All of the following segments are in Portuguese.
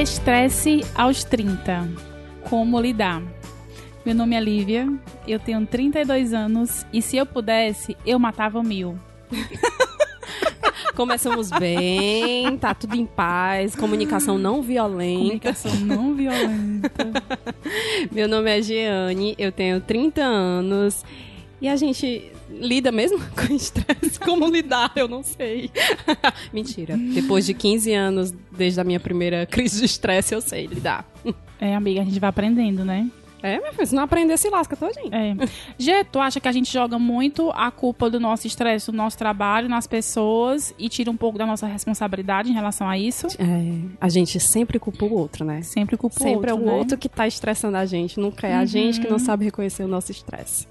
Estresse aos 30. Como lidar? Meu nome é Lívia, eu tenho 32 anos e se eu pudesse, eu matava mil. Começamos bem, tá tudo em paz, comunicação não violenta. Comunicação não violenta. Meu nome é Jeane, eu tenho 30 anos e a gente lida mesmo com estresse? Como lidar? Eu não sei. Mentira. Depois de 15 anos, desde a minha primeira crise de estresse, eu sei lidar. É, amiga, a gente vai aprendendo, né? É, meu filho, se não aprender, se lasca todinho. É. Gê, tu acha que a gente joga muito a culpa do nosso estresse, do nosso trabalho, nas pessoas e tira um pouco da nossa responsabilidade em relação a isso? É, a gente sempre culpa o outro, né? Sempre culpa o Sempre outro, é o né? outro que tá estressando a gente, nunca é a gente que não sabe reconhecer o nosso estresse.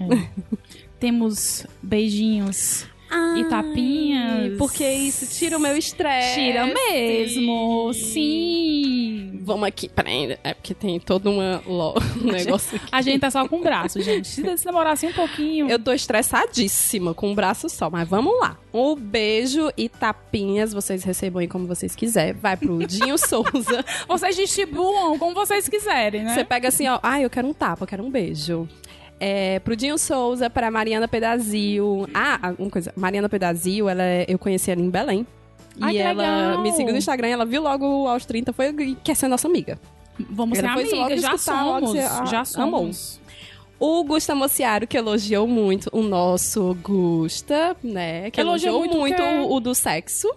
É. Temos beijinhos e tapinhas. Porque isso tira o meu estresse. Tira mesmo, sim. Vamos aqui, peraí, é porque tem todo uma, lo- um negócio aqui. A gente tá só com o braço, gente. Se se demorar assim um pouquinho. Eu tô estressadíssima com o braço só, mas vamos lá. Um beijo e tapinhas, vocês recebam aí como vocês quiserem. Vai pro Dinho Souza. Vocês distribuam como vocês quiserem, né? Você pega assim, ó, ah, eu quero um tapa, eu quero um beijo. É, pro Dinho Souza, pra Mariana Pedazil. Ah, uma coisa, Mariana Pedazil, ela é- eu conheci ela em Belém. Ai, e ela legal. me seguiu no Instagram, ela viu logo aos 30, foi e quer ser nossa amiga. Vamos ser Ela logo amigas, já escutar, somos. ah, já amou. somos. O Gusta Mociaro, que elogiou muito o nosso Gusta, né? Que Elogiou elogiou, muito muito, o o, do sexo.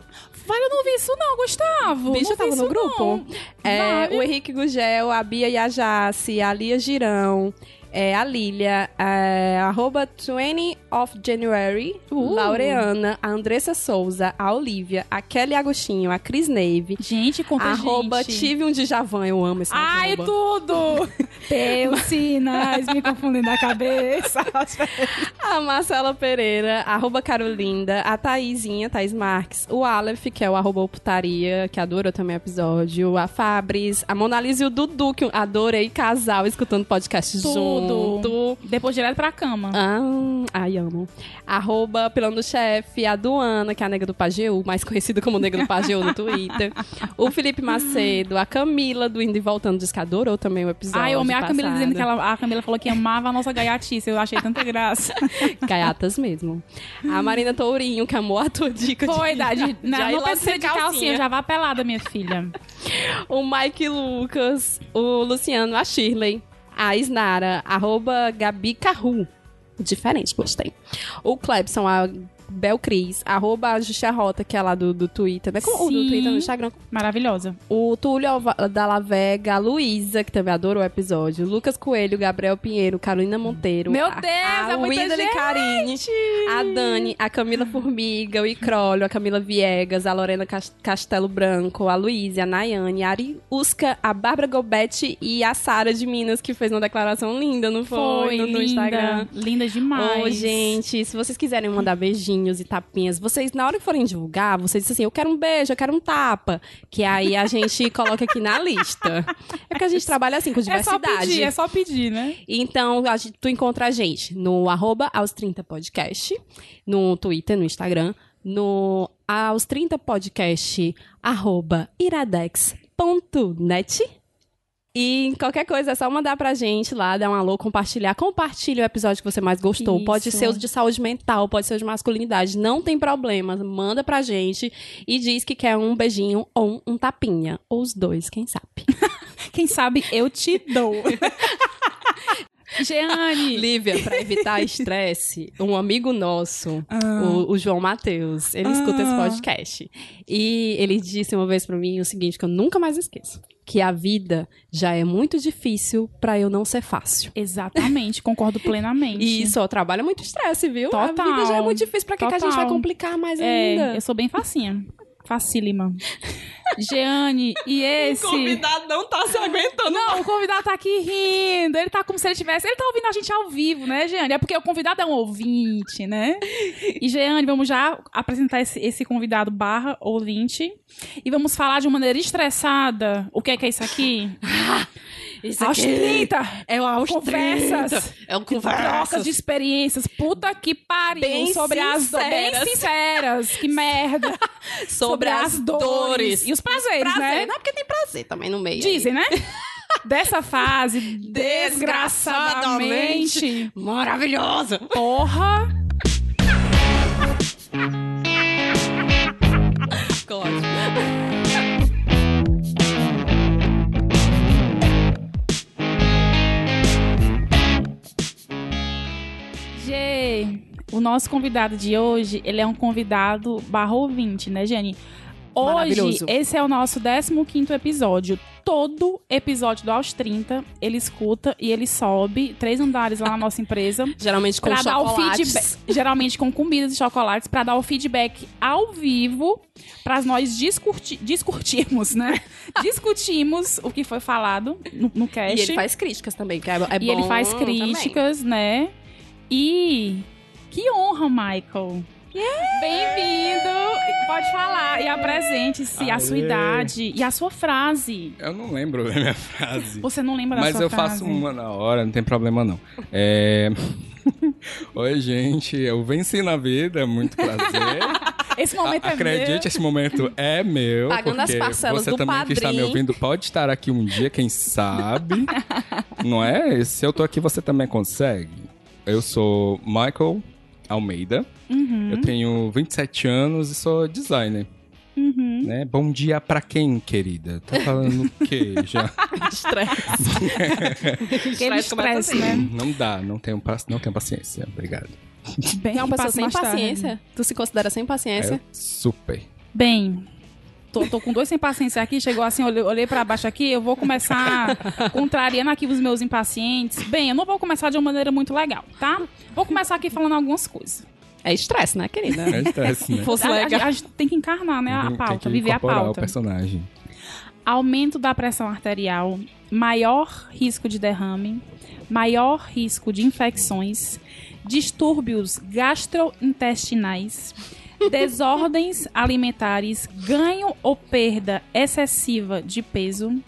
Vai, eu não vi isso não, Gustavo. Bicho não tava vi no grupo. É, o Henrique Gugel, a Bia Yajace, a Lia Girão, é, a Lilia, é, arroba 20 of January, Uh. Laureana, a Andressa Souza, a Olivia, a Kelly Agostinho, a Cris Neve, Gente, quanta arroba gente. tive um Djavan, eu amo esse Ai, arroba. tudo! Teus sinais me confundem na cabeça. A Marcela Pereira, arroba Carolinda, a Thaisinha, Thais Marques, o Aleph, que é o arroba putaria, que adorou também o episódio, a Fabris, a Mona Lisa e o Dudu, que adorei casal escutando podcast Tudo. junto. Depois direto pra cama. Ah, ai, amo. Arroba Pelão do Chefe, a Duana, que é a nega do Pajeú, mais conhecida como nega do Pajeú no Twitter. O Felipe Macedo, a Camila do Indo e Voltando, diz que adorou também o episódio Ai, eu amei a Camila dizendo que ela, a Camila falou que amava a nossa gaiatice. Eu achei tanta graça. Gaiatas mesmo. A Marina Tourinho, que amou a tua dica Foi, de, da, de, não, já não precisa de calcinha. já vá pelada, minha filha. O Mike Lucas, o Luciano, a Shirley, a Isnara, arroba Gabi Carru. Diferente, gostei. O Clebson, a Bel Cris, arroba a Justiarrota, que é lá do, do Twitter, né? Como o do Sim. Twitter no Instagram. Maravilhosa. O Túlio da La Vega, a Luísa, que também adorou o episódio. Lucas Coelho, Gabriel Pinheiro, Carolina Monteiro. Meu a, Deus, a é muita gente! Carine, a Dani, a Camila Formiga, o Icrólio, a Camila Viegas, a Lorena Cas- Castelo Branco, a Luísa, a Nayane, a Ari Usca, a Bárbara Gobete e a Sara de Minas, que fez uma declaração linda, não foi? Foi, no, no linda. Instagram. Linda demais. Ô, gente, se vocês quiserem mandar beijinhos e tapinhas, vocês, na hora que forem divulgar, vocês dizem assim, eu quero um beijo, eu quero um tapa. Que aí a gente coloca aqui na lista. É porque a gente trabalha assim, com É só diversidade. pedir, é só pedir, né? Então, a gente- tu encontra a gente no arroba aos 30 podcast, no Twitter, no Instagram, no aos 30 podcast, arroba iradex.net. E qualquer coisa é só mandar pra gente lá, dar um alô, compartilhar. Compartilha o episódio que você mais gostou. Isso. Pode ser o de saúde mental, pode ser o de masculinidade. Não tem problema. Manda pra gente e diz que quer um beijinho ou um tapinha. Ou os dois, quem sabe. Quem sabe eu te dou. Jeane. Lívia, pra evitar estresse, um amigo nosso, Ah. o, o João Matheus, ele escuta esse podcast. E ele disse uma vez pra mim o seguinte, que eu nunca mais esqueço. Que a vida já é muito difícil pra eu não ser fácil. Exatamente, concordo plenamente. E isso, ó, trabalho é muito estresse, viu? A Total. vida já é muito difícil. Pra que, que a gente vai complicar mais É, ainda? eu sou bem facinha. Facílima. Jeane, e esse. não tá se aguentando. Não, o convidado tá aqui rindo. Ele tá como se ele tivesse. Ele tá ouvindo a gente ao vivo, né, Jeane? É porque o convidado é um ouvinte, né? E, Jeane, vamos já apresentar esse, esse convidado barra ouvinte. E vamos falar de uma maneira estressada. O que é que é isso aqui? Isso Aos aqui 30. é o aos Conversas. 30. É o Trocas conversas. de experiências. Puta que pariu. Bem sobre as dores. Bem sinceras. sinceras. Que merda. sobre, as dores. E os prazeres, Prazer. né? Não, porque tem prazer também no meio. aí. Dizem, né? Dessa fase, Desgraçadamente. desgraçadamente. Maravilhosa. Porra. Gosto. O nosso convidado de hoje, ele é um convidado barra ouvinte, né, Jenny? Hoje, esse é o nosso 15º episódio. Todo episódio do Aos 30, ele escuta e ele sobe três andares lá na nossa empresa. Geralmente com chocolates. feedback, geralmente com comidas e chocolates, pra dar o feedback ao vivo, pra nós discuti discutirmos, né? Discutimos o que foi falado no, no cast. E ele faz críticas também, que é, é E bom ele faz também. críticas, né? E que honra, Michael. Bem-vindo! Pode falar e apresente-se, a sua idade e a sua frase. Eu não lembro da minha frase. Você não lembra da Mas sua eu frase? faço uma na hora, não tem problema não. É... Oi, gente, eu venci na vida, muito prazer. Esse momento é Acredite, esse momento é meu. Pagando as porque parcelas você do também que está me padrinho. ouvindo pode estar aqui um dia, quem sabe. não é? Se eu tô aqui, você também consegue. Eu sou Michael Almeida. Uhum, Eu tenho 27 anos e sou designer. uhum. Né? Bom dia pra quem, querida? Tá falando o quê já? Estresse. Estresse estresse, assim. né? Não dá, não tenho, não tenho paciência. Obrigado. Bem, É uma pessoa sem tarde. paciência. Tu se considera sem paciência? É super. Bem, tô, tô com dois sem paciência aqui, chegou assim, olhei, olhei pra baixo aqui, eu vou começar contrariando aqui os meus impacientes. Bem, eu não vou começar de uma maneira muito legal, tá? Vou começar aqui falando algumas coisas. É estresse, né, querida? É estresse, né? Fosse A, a- legal. a gente tem que encarnar, né, a tem pauta, que viver a pauta. o personagem. Aumento da pressão arterial, maior risco de derrame, maior risco de infecções, distúrbios gastrointestinais, desordens alimentares, ganho ou perda excessiva de peso,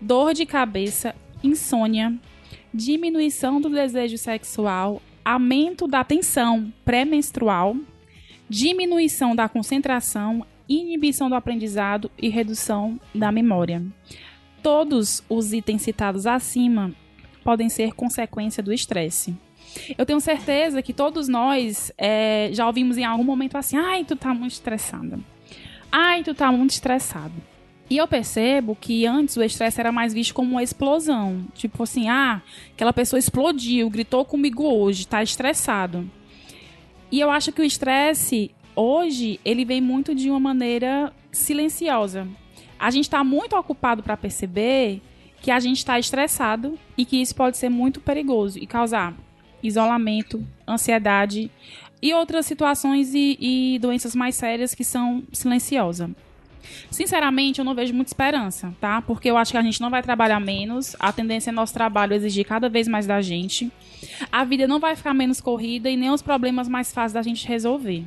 dor de cabeça, insônia, diminuição do desejo sexual, aumento da tensão pré-menstrual, diminuição da concentração, inibição do aprendizado e redução da memória. Todos os itens citados acima podem ser consequência do estresse. Eu tenho certeza que todos nós é, já ouvimos em algum momento assim: ai, tu tá muito estressada. Ai, tu tá muito estressado. E eu percebo que antes o estresse era mais visto como uma explosão. Tipo assim, ah, aquela pessoa explodiu, gritou comigo hoje, tá estressado. E eu acho que o estresse, hoje, ele vem muito de uma maneira silenciosa. A gente está muito ocupado para perceber que a gente está estressado e que isso pode ser muito perigoso e causar isolamento, ansiedade e outras situações e, e doenças mais sérias que são silenciosas. Sinceramente, eu não vejo muita esperança, tá? Porque eu acho que a gente não vai trabalhar menos, a tendência é nosso trabalho exigir cada vez mais da gente. A vida não vai ficar menos corrida e nem os problemas mais fáceis da gente resolver.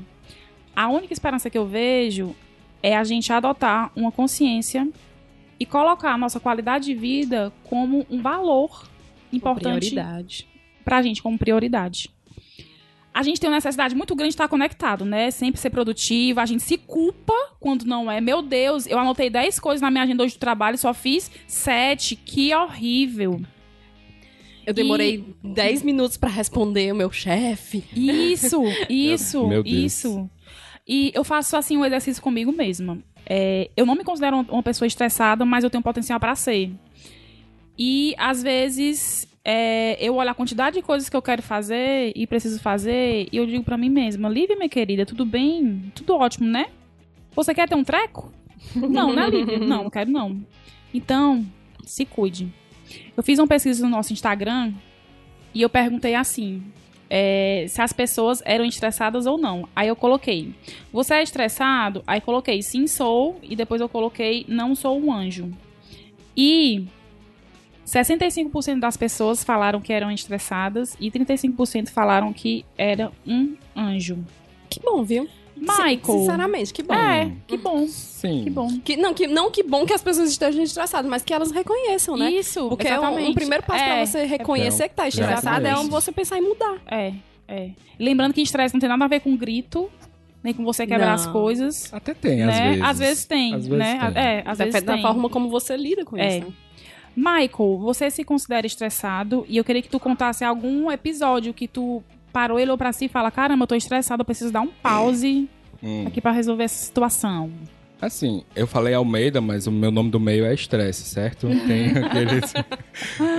A única esperança que eu vejo é a gente adotar uma consciência e colocar a nossa qualidade de vida como um valor importante Prioridade. Pra gente como prioridade. A gente tem uma necessidade muito grande de estar conectado, né? Sempre ser produtivo. A gente se culpa quando não é. Meu Deus, eu anotei 10 coisas na minha agenda hoje do trabalho e só fiz 7. Que horrível. Eu demorei 10 minutos pra responder o meu chefe. Isso, isso, Meu Deus. isso. E eu faço assim um exercício comigo mesma. É, eu não me considero uma- uma pessoa estressada, mas eu tenho potencial para ser. E às vezes é, eu olho a quantidade de coisas que eu quero fazer e preciso fazer e eu digo pra mim mesma, Lívia, minha querida, tudo bem? Tudo ótimo, né? Você quer ter um treco? Não, né, Lívia? Não, não quero não. Então, se cuide. Eu fiz uma pesquisa no nosso Instagram e eu perguntei assim: é, se as pessoas eram estressadas ou não. Aí eu coloquei: Você é estressado? Aí coloquei: Sim, sou. E depois eu coloquei: Não sou um anjo. E 65% das pessoas falaram que eram estressadas e 35% falaram que era um anjo. Que bom, viu? Michael. Sinceramente, que bom. É, que bom. Sim. Que bom. Que, não, que, não que bom que as pessoas estejam estressadas, mas que elas reconheçam, né? Isso, Porque é um, exatamente. um primeiro passo é, pra você reconhecer que tá estressada é Exatamente. você pensar em mudar. É, é. Lembrando que estresse não tem nada a ver com grito, nem com você quebrar Não. as coisas. Até tem, né? às vezes. Às vezes tem, Às vezes né? tem. É, às vezes Depende da tem. forma como você lida com É. isso. né? Michael, você se considera estressado e eu queria que tu contasse algum episódio que tu parou e olhou pra si e fala: caramba, eu tô estressado, eu preciso dar um pause Hum. aqui pra resolver essa situação. Assim, eu falei Almeida, mas o meu nome do meio é estresse, certo? Tem aqueles.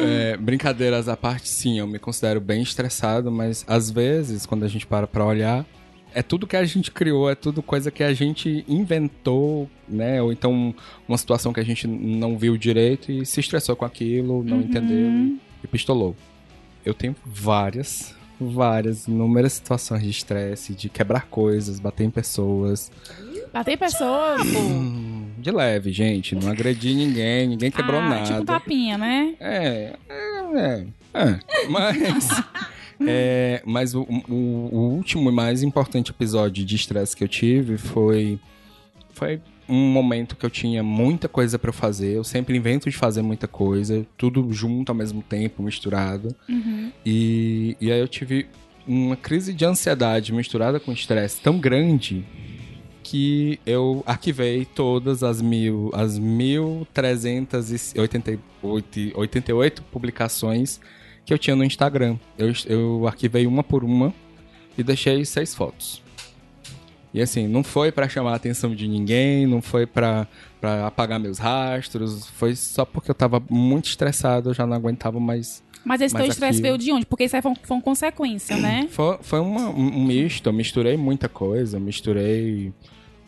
é, brincadeiras à parte, sim, eu me considero bem estressado, mas às vezes, quando a gente para pra olhar, é tudo que a gente criou, é tudo coisa que a gente inventou, né? Ou então uma situação que a gente não viu direito e se estressou com aquilo, não entendeu e pistolou. Eu tenho várias, várias, inúmeras situações de estresse, de quebrar coisas, bater em pessoas. Bater pessoas. Hum, de leve, gente. Não agredi ninguém, ninguém quebrou ah, nada. Tipo tapinha, né? É, é, é, é. Mas. é, mas o, o- o último e mais importante episódio de estresse que eu tive foi. Foi um momento que eu tinha muita coisa eu fazer. Eu sempre invento de fazer muita coisa, tudo junto ao mesmo tempo, misturado. Uhum. E, e aí eu tive uma crise de ansiedade misturada com estresse tão grande que eu arquivei todas as mil, as 1388 88 publicações que eu tinha no Instagram. Eu, eu arquivei uma por uma e deixei seis fotos. E assim, não foi pra chamar a atenção de ninguém, não foi pra pra apagar meus rastros, foi só porque eu tava muito estressado, eu já não aguentava mais Mas esse Mas teu estresse veio de onde? Porque isso aí foi, foi uma consequência, né? Foi, foi uma- um misto, eu misturei muita coisa, eu misturei.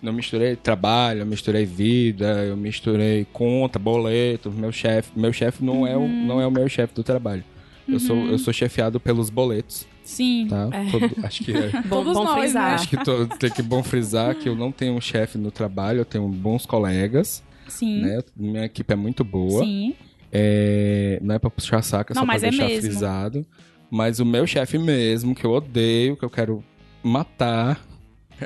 Eu misturei trabalho, eu misturei vida, eu misturei conta, boleto, meu chefe. Meu chefe não, é o, não é o meu chefe do trabalho. Eu, sou, eu sou chefiado pelos boletos, Sim. tá? Todo- acho que é. Bom, Todos bom nós, frisar. né? Acho que tô- tem que bom frisar que eu não tenho um chefe no trabalho, eu tenho bons colegas, Sim. né? Minha equipe é muito boa. Sim. É, não é pra puxar saco, é Não, só pra mas é deixar mesmo. frisado. Mas o meu chefe mesmo, que eu odeio, que eu quero matar,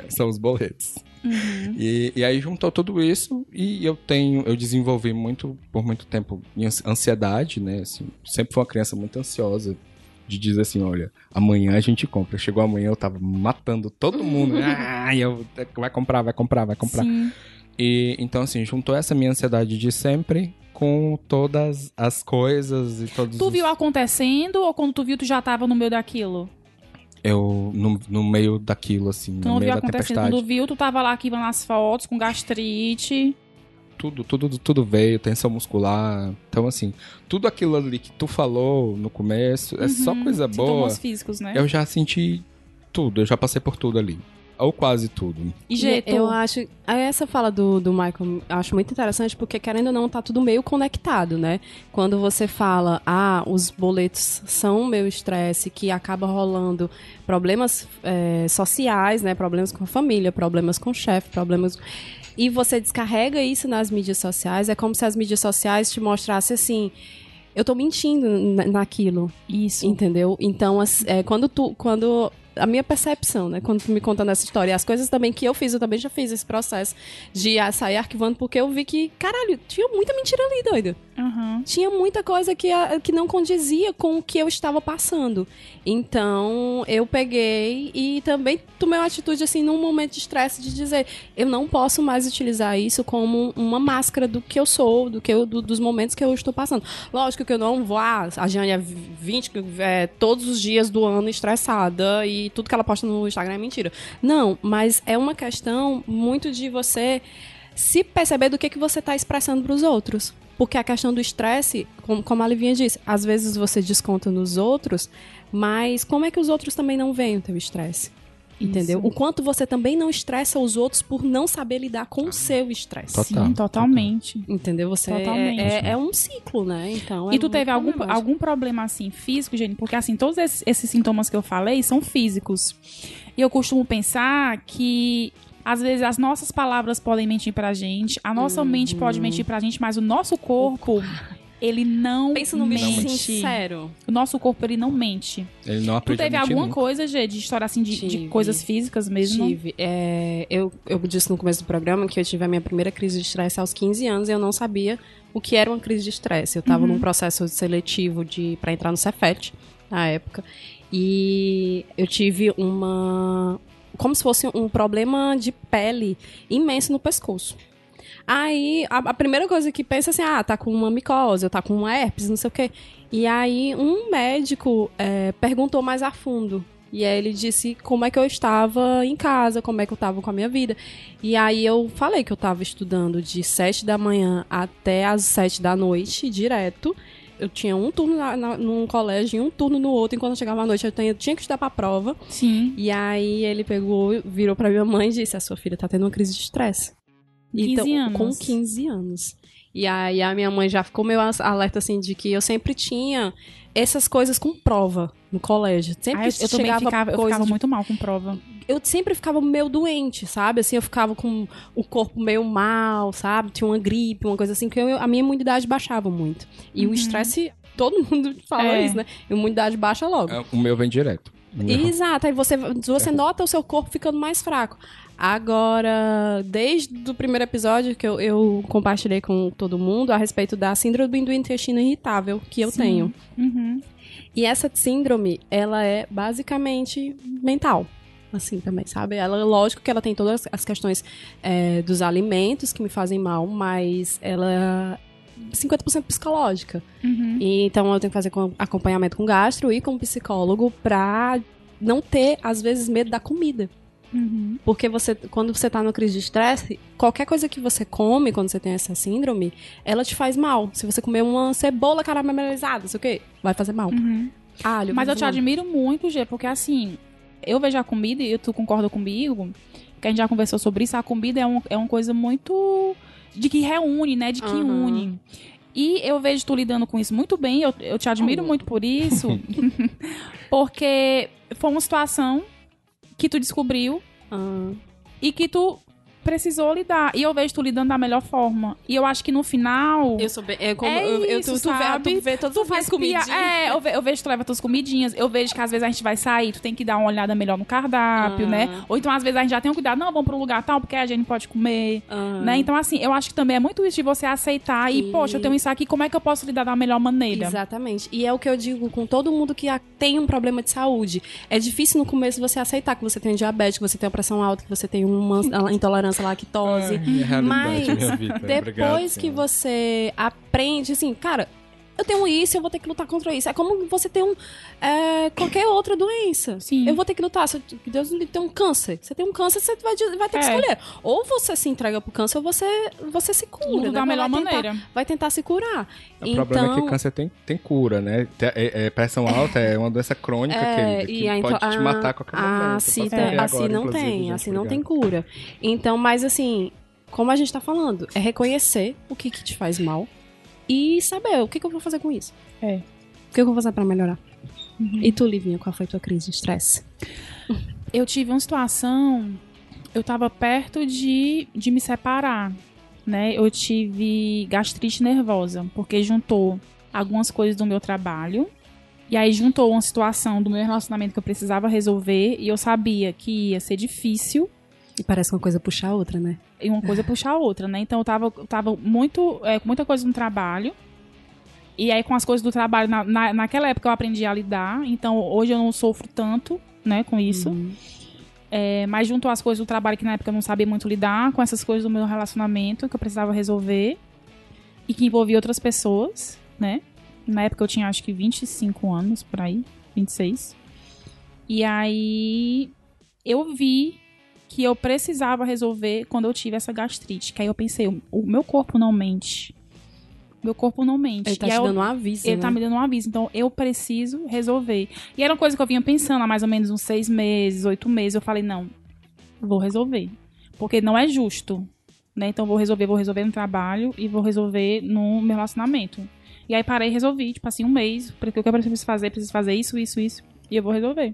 são os boletos. Uhum. E, e aí juntou tudo isso e eu tenho, eu desenvolvi muito, por muito tempo, minha ansiedade, né? Assim, sempre fui uma criança muito ansiosa de dizer assim, olha, amanhã a gente compra. Chegou amanhã, eu tava matando todo mundo. ah, eu, vai comprar, vai comprar, vai comprar. Sim. E então, assim, juntou essa minha ansiedade de sempre com todas as coisas e todos Tu os... viu acontecendo ou quando tu viu tu já tava no meio daquilo? Eu, no, no meio daquilo, assim, Tu no não meio viu da tempestade. Quando viu, tu tava lá arquivando as fotos com gastrite. Tudo, tudo, tudo veio, tensão muscular. Então, assim, tudo aquilo ali que tu falou no começo é só Uhum. coisa boa. Sintomas físicos, né? Eu já senti tudo, eu já passei por tudo ali. Ou quase tudo. E jeito. Eu acho. Essa fala do, do Michael eu acho muito interessante, porque querendo ou não, tá tudo meio conectado, né? Quando você fala, ah, os boletos são meu estresse, que acaba rolando problemas é, sociais, né? Problemas com a família, problemas com o chefe, problemas. E você descarrega isso nas mídias sociais, é como se as mídias sociais te mostrassem assim. Eu tô mentindo na- naquilo. Isso. Entendeu? Então, é, quando tu. Quando. A minha percepção, né? Quando tu me contando essa história, as coisas também que eu fiz, eu também já fiz esse processo de sair arquivando, porque eu vi que, caralho, tinha muita mentira ali, doido. Aham. Tinha muita coisa que, que não condizia com o que eu estava passando. Então, eu peguei e também tomei uma atitude, assim, num momento de estresse, de dizer: eu não posso mais utilizar isso como uma máscara do que eu sou, do que eu, do- dos momentos que eu estou passando. Lógico que eu não vou, ah, a Jane é 20, é, todos os dias do ano estressada e tudo que ela posta no Instagram é mentira. Não, mas é uma questão muito de você se perceber do que, que você está expressando para os outros. Porque a questão do estresse, como, como a Livinha disse, às vezes você desconta nos outros, mas como é que os outros também não veem o teu estresse? Entendeu? Isso. O quanto você também não estressa os outros por não saber lidar com o seu estresse. Total. Sim, totalmente. Entendeu? Você é, Totalmente. é, é um ciclo, né? Então, E é tu teve algum, algum problema assim físico, gente? Porque assim, todos esses, esses sintomas que eu falei são físicos. E eu costumo pensar que às vezes as nossas palavras podem mentir pra gente, a nossa mente pode mentir pra gente, mas o nosso corpo ele não Pensa bicho mente. sincero. O nosso corpo, ele não mente. Ele não Tu aprende teve a mentir alguma nunca. coisa, Gê, de história assim, de, de coisas físicas mesmo? Tive. É, eu, eu disse no começo do programa que eu tive a minha primeira crise de estresse aos 15 anos e eu não sabia o que era uma crise de estresse. Eu estava num processo seletivo de para entrar no Cefet na época e eu tive uma como se fosse um problema de pele imenso no pescoço. Aí, a, a primeira coisa que pensa é assim, ah, tá com uma micose, ou tá com uma herpes, não sei o quê. E aí, um médico é, perguntou mais a fundo. E aí ele disse como é que eu estava em casa, como é que eu estava com a minha vida. E aí eu falei que eu estava estudando de 7 da manhã até as 7 da noite, direto. Eu tinha um turno na, na, num colégio e um turno no outro. Enquanto eu chegava à noite, eu tinha, tinha que estudar pra prova. Sim. E aí ele pegou, virou pra minha mãe e disse: A sua filha tá tendo uma crise de estresse. 15 então, anos. Com 15 anos. E aí a minha mãe já ficou meio alerta assim de que eu sempre tinha essas coisas com prova no colégio. Sempre Ah, eu, eu também chegava ficava, eu ficava de- muito mal com prova. eu sempre ficava meio doente, sabe? Assim, eu ficava com o corpo meio mal, sabe? Tinha uma gripe, uma coisa assim, que eu- a minha imunidade baixava muito. E o estresse, todo mundo fala É. isso, né? Imunidade baixa logo. É, O meu vem direto. O meu- Exato, aí você, você nota o seu corpo ficando mais fraco. Agora, desde o primeiro episódio que eu, eu compartilhei com todo mundo a respeito da síndrome do intestino irritável que eu Sim. tenho. Uhum. E essa síndrome, ela é basicamente mental. Assim também, sabe? Ela, lógico que ela tem todas as questões é, dos alimentos que me fazem mal, mas ela é 50% psicológica. Uhum. E, então eu tenho que fazer com- acompanhamento com gastro e com psicólogo pra não ter, às vezes, medo da comida. Uhum. Porque você, quando você tá numa crise de estresse, qualquer coisa que você come quando você tem essa síndrome, ela te faz mal. Se você comer uma cebola caramelizada, não sei o quê, vai fazer mal. Uhum. Alho, Mas eu te mal. admiro muito, Gê, porque assim, eu vejo a comida e tu concorda comigo, que a gente já conversou sobre isso, a comida é, um, é uma coisa muito. de que reúne, né? De que Aham. une. E eu vejo tu lidando com isso muito bem, eu, eu te admiro Oh. muito por isso, porque foi uma situação que tu descobriu Ah, e que tu precisou lidar. E eu vejo tu lidando da melhor forma. E eu acho que no final. eu sou bem. É como, É eu, eu- isso, tu, tu, vê, sabe? tu vê todas Tu as comidinhas. É, eu, ve- eu vejo que tu leva tuas comidinhas. Eu vejo que às vezes a gente vai sair, tu tem que dar uma olhada melhor no cardápio, Ah. né? Ou então às vezes a gente já tem um cuidado, não, vamos pra um lugar tal, porque a gente pode comer. Ah. Né? Então, assim, eu acho que também é muito isso de você aceitar e, E- poxa, eu tenho isso aqui, como é que eu posso lidar da melhor maneira? Exatamente. E é o que eu digo com todo mundo que tem um problema de saúde. É difícil no começo você aceitar que você tem diabetes, que você tem uma pressão alta, que você tem uma intolerância à lactose. É, Mas. Depois Obrigado, que Senhor. você aprende, assim, cara, eu tenho isso, eu vou ter que lutar contra isso. É como você ter um, é, qualquer outra doença. Sim. Eu vou ter que lutar. Se Deus me tem um câncer. Você tem um câncer, você vai, vai ter que É. escolher. Ou você se entrega pro câncer, ou você, você se cura. Tudo né? da Vai melhor tentar- maneira. Vai tentar se curar. O problema é que Então- câncer tem, tem cura, né? É- é pressão alta é uma doença crônica, É, querida, que e a pode into- te matar a qualquer momento. a Eu cita- posso morrer assim agora, não inclusive, tem, gente, assim não tem cura. Então, mas assim, como a gente tá falando, é reconhecer o que, que te faz mal e saber o que, que eu vou fazer com isso. É. O que eu vou fazer pra melhorar. Uhum. E tu, Livinha, qual foi a tua crise de estresse? Eu tive uma situação, eu tava perto de, de me separar, né? Eu tive gastrite nervosa, porque juntou algumas coisas do meu trabalho, e aí juntou uma situação do meu relacionamento que eu precisava resolver, e eu sabia que ia ser difícil, E parece uma coisa puxar a outra, né? e uma coisa puxar a outra, né? Então eu tava, eu tava muito, é, com muita coisa no trabalho. E aí com as coisas do trabalho, na, na- naquela época eu aprendi a lidar. Então hoje eu não sofro tanto, né, com isso. Uhum. É, mas junto às coisas do trabalho que na época eu não sabia muito lidar, com essas coisas do meu relacionamento que eu precisava resolver. E que envolvia outras pessoas, né? Na época eu tinha acho que 25 anos, por aí, 26. E aí eu vi que eu precisava resolver quando eu tive essa gastrite. Que aí eu pensei, o, meu corpo não mente. Meu corpo não mente. Ele tá E te eu- dando um aviso, ele né? tá me dando um aviso, então eu preciso resolver. E era uma coisa que eu vinha pensando há mais ou menos uns seis meses, oito meses. Eu falei, não, vou resolver. Porque não é justo, né? Então vou resolver, vou resolver no trabalho e vou resolver no meu relacionamento. E aí parei e resolvi, tipo assim, um mês, porque o que eu preciso fazer, preciso fazer isso, isso, isso, e eu vou resolver.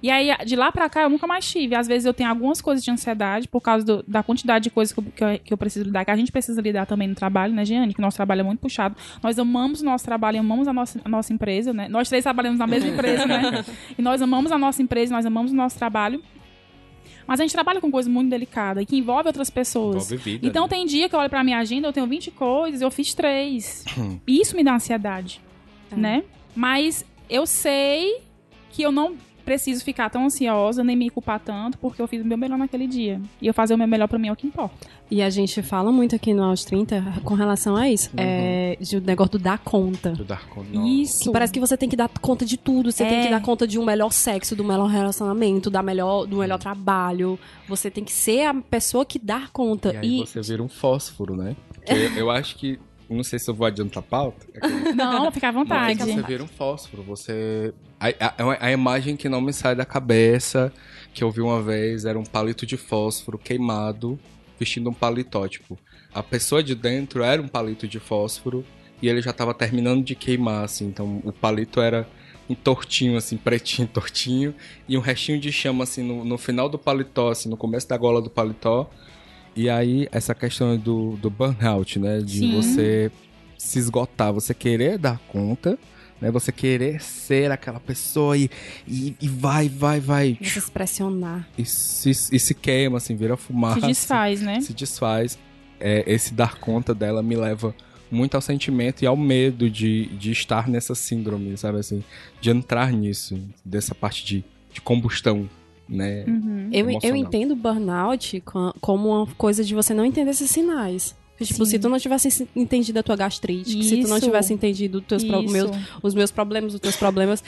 E aí, de lá pra cá, eu nunca mais tive. Às vezes eu tenho algumas coisas de ansiedade por causa do- da quantidade de coisas que eu, que, eu, que eu preciso lidar, que a gente precisa lidar também no trabalho, né, Giane? Que o nosso trabalho é muito puxado. Nós amamos o nosso trabalho, amamos a nossa, a nossa empresa, né? Nós três trabalhamos na mesma empresa, né? E nós amamos a nossa empresa, nós amamos o nosso trabalho. Mas a gente trabalha com coisa muito delicada e que envolve outras pessoas. Envolve vida, Então né? tem dia que eu olho pra minha agenda, eu tenho 20 coisas, eu fiz três. E isso me dá ansiedade, né? Mas eu sei que eu não preciso ficar tão ansiosa, nem me culpar tanto, porque eu fiz o meu melhor naquele dia. E eu fazer o meu melhor pra mim é o que importa. E a gente fala muito aqui no Aos 30 com relação a isso. É, de o negócio do dar conta. Do Dark Knight. Que parece que você tem que dar conta de tudo. Você tem É. que dar conta de um melhor sexo, do melhor relacionamento, da melhor, do melhor trabalho. Você tem que ser a pessoa que dá conta. E aí você vira um fósforo, né? Porque Eu, eu acho que. Não sei se eu vou adiantar a pauta. é Não, fica à Mas vontade. você vira um fósforo. Você. A, a- a imagem que não me sai da cabeça, que eu vi uma vez, era um palito de fósforo queimado, vestindo um paletó. Tipo, a pessoa de dentro era um palito de fósforo e ele já tava terminando de queimar, assim. Então o palito era em tortinho, assim, pretinho, tortinho, e um restinho de chama, assim, no, no final do paletó, assim, no começo da gola do paletó. E aí, essa questão do, do burnout, né? De Sim. você se esgotar, você querer dar conta, né? Você querer ser aquela pessoa e, e, e vai, vai, vai. Você se pressionar. E se, e se queima, assim, vira fumaça. Se desfaz, né? Se desfaz. É, esse dar conta dela me leva muito ao sentimento e ao medo de, de estar nessa síndrome, sabe assim? De entrar nisso, dessa parte de, de combustão, né? Uhum. Eu, eu entendo o burnout co- como uma coisa de você não entender esses sinais. Tipo, Sim. se tu não tivesse se- entendido a tua gastrite, que se tu não Isso. tivesse entendido os, teus pro- Isso. meus, os meus problemas, os teus problemas,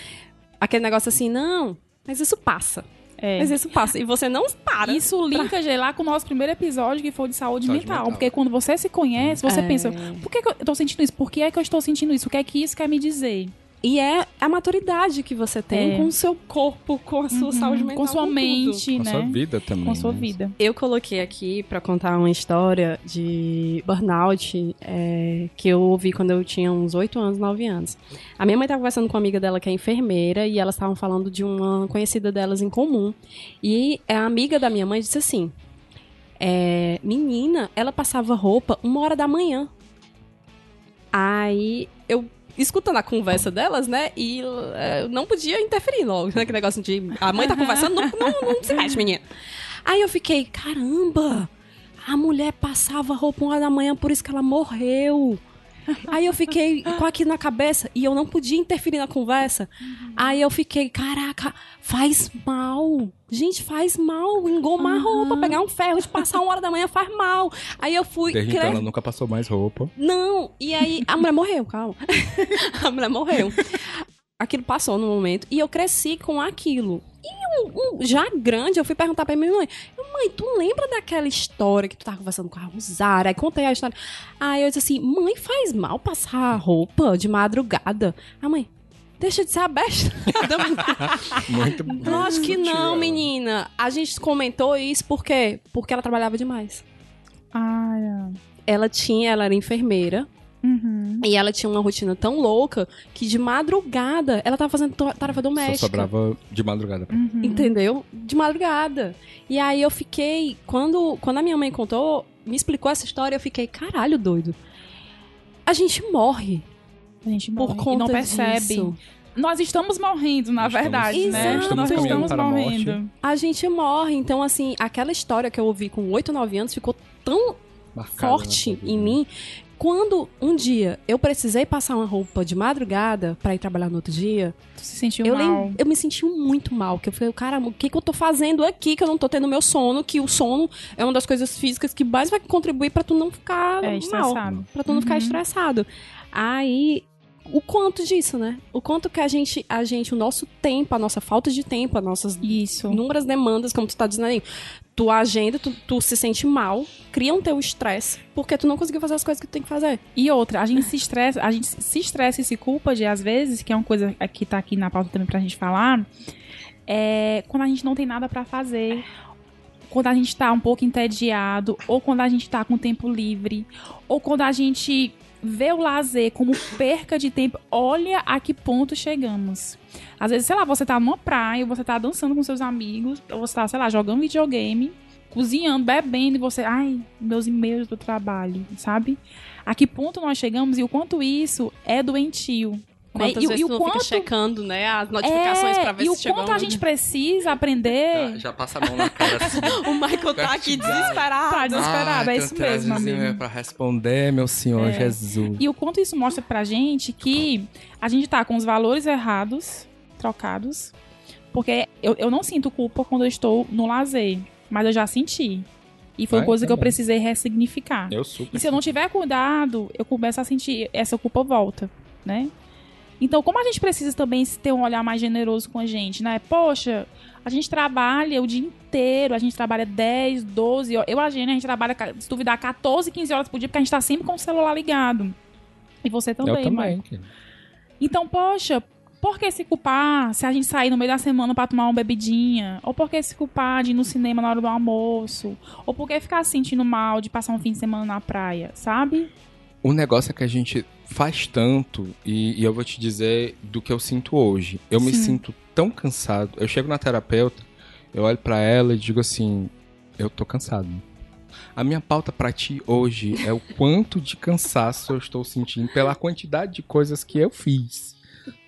aquele negócio assim, não, mas isso passa. É. Mas isso passa. E você não para. Isso linka já lá com o nosso primeiro episódio, que foi de saúde, Saúde mental. mental. Porque quando você se conhece, você É. pensa, por que, que eu tô sentindo isso? Por que é que eu estou sentindo isso? O que é que isso quer me dizer? E é a maturidade que você tem É. com o seu corpo, com a sua Uhum. saúde mental. Com sua tudo. mente, Com a né? sua vida também. Com sua né? vida. Eu coloquei aqui pra contar uma história de burnout é, que eu ouvi quando eu tinha uns 8 anos, 9 anos. A minha mãe tava conversando com uma amiga dela que é enfermeira e elas estavam falando de uma conhecida delas em comum. E a amiga da minha mãe disse assim: é, Menina, ela passava roupa uma hora da manhã. Aí eu. Escutando a conversa delas, né? E é, não podia interferir logo, né? Aquele negócio de. A mãe tá conversando, não, não, não se mexe, menina. Aí eu fiquei, caramba, a mulher passava roupa uma da manhã, por isso que ela morreu. Aí eu fiquei com aquilo na cabeça e eu não podia interferir na conversa. Aí eu fiquei, caraca, faz mal. Gente, faz mal engomar a roupa, pegar um ferro de passar uma hora da manhã faz mal. Aí eu fui. Desde então cre- ela nunca passou mais roupa. não, e aí a mulher morreu, calma. a mulher morreu. Aquilo passou no momento e eu cresci com aquilo. E um- um- já grande, eu fui perguntar pra minha mãe: Mãe, tu lembra daquela história que tu tava conversando com a Rosara? Aí contei a história. Aí eu disse assim: Mãe, faz mal passar roupa de madrugada? A mãe, deixa de ser a besta. Muito Lógico que não, menina. A gente comentou isso por quê? Porque ela trabalhava demais. Ah, Ela tinha, ela era enfermeira. Uhum. E ela tinha uma rotina tão louca que de madrugada ela tava fazendo tarefa Só doméstica. sobrava de madrugada. pra- Uhum. Entendeu? De madrugada. E aí eu fiquei. Quando, quando a minha mãe contou, me explicou essa história, eu fiquei, caralho, doido. A gente morre A gente por morre conta e não percebe. disso. Nós estamos morrendo, na Estamos- verdade, né? Exato. Estamos Nós estamos a morte. morrendo. A gente morre. Então, assim, aquela história que eu ouvi com 8, 9 anos ficou tão marcada forte em mim. Quando um dia eu precisei passar uma roupa de madrugada pra ir trabalhar no outro dia, Tu se sentiu eu, mal. lem- eu me senti muito mal. Que eu falei, caramba, o que, que eu tô fazendo aqui que eu não tô tendo meu sono? Que o sono é uma das coisas físicas que mais vai contribuir pra tu não ficar É, mal. estressado. Pra tu não ficar Uhum. estressado. Aí, o quanto disso, né? O quanto que a gente, a gente, o nosso tempo, a nossa falta de tempo, as nossas Isso. inúmeras demandas, como tu tá dizendo aí, tu agenda, tu, tu se sente mal, cria um teu estresse, porque tu não conseguiu fazer as coisas que tu tem que fazer. E outra, a gente se estressa, a gente se estressa e se culpa de, às vezes, que é uma coisa que tá aqui na pauta também pra gente falar, é quando a gente não tem nada pra fazer. Quando a gente tá um pouco entediado, ou quando a gente tá com tempo livre, ou quando a gente vê o lazer como perca de tempo, olha a que ponto chegamos. Às vezes, sei lá, você tá numa praia, você tá dançando com seus amigos, ou você tá, sei lá, jogando videogame, cozinhando, bebendo, e você, ai, meus e-mails do trabalho, sabe? A que ponto nós chegamos e o quanto isso é doentio. Né? Quantas E, vezes e o tu não quanto fica checando, né, as notificações é, pra ver e se o chegou quanto a gente precisa aprender. Já, já passa a mão na cara assim. O Michael tá aqui desesperado. Tá desesperado, é isso mesmo, amigo. é Pra responder, meu senhor É. Jesus. E o quanto isso mostra pra gente que a gente tá com os valores errados, trocados. Porque eu, eu não sinto culpa quando eu estou no lazer, mas eu já senti. E foi Vai coisa que eu precisei ressignificar. Eu super. E se eu não tiver cuidado, eu começo a sentir essa culpa volta, né? Então, como a gente precisa também ter um olhar mais generoso com a gente, né? Poxa, a gente trabalha o dia inteiro, a gente trabalha 10, 12 horas. Eu, a Gênia, a gente trabalha, se duvidar, 14, 15 horas por dia, porque a gente tá sempre com o celular ligado. E você também, eu também. Então, poxa, por que se culpar se a gente sair no meio da semana pra tomar uma bebidinha? Ou por que se culpar de ir no cinema na hora do almoço? Ou por que ficar se sentindo mal de passar um fim de semana na praia, sabe? O negócio é que a gente faz tanto, e, e eu vou te dizer do que eu sinto hoje. Eu me Sim. sinto tão cansado. Eu chego na terapeuta, eu olho pra ela e digo assim: eu tô cansado. A minha pauta pra ti hoje é o quanto de cansaço eu estou sentindo pela quantidade de coisas que eu fiz.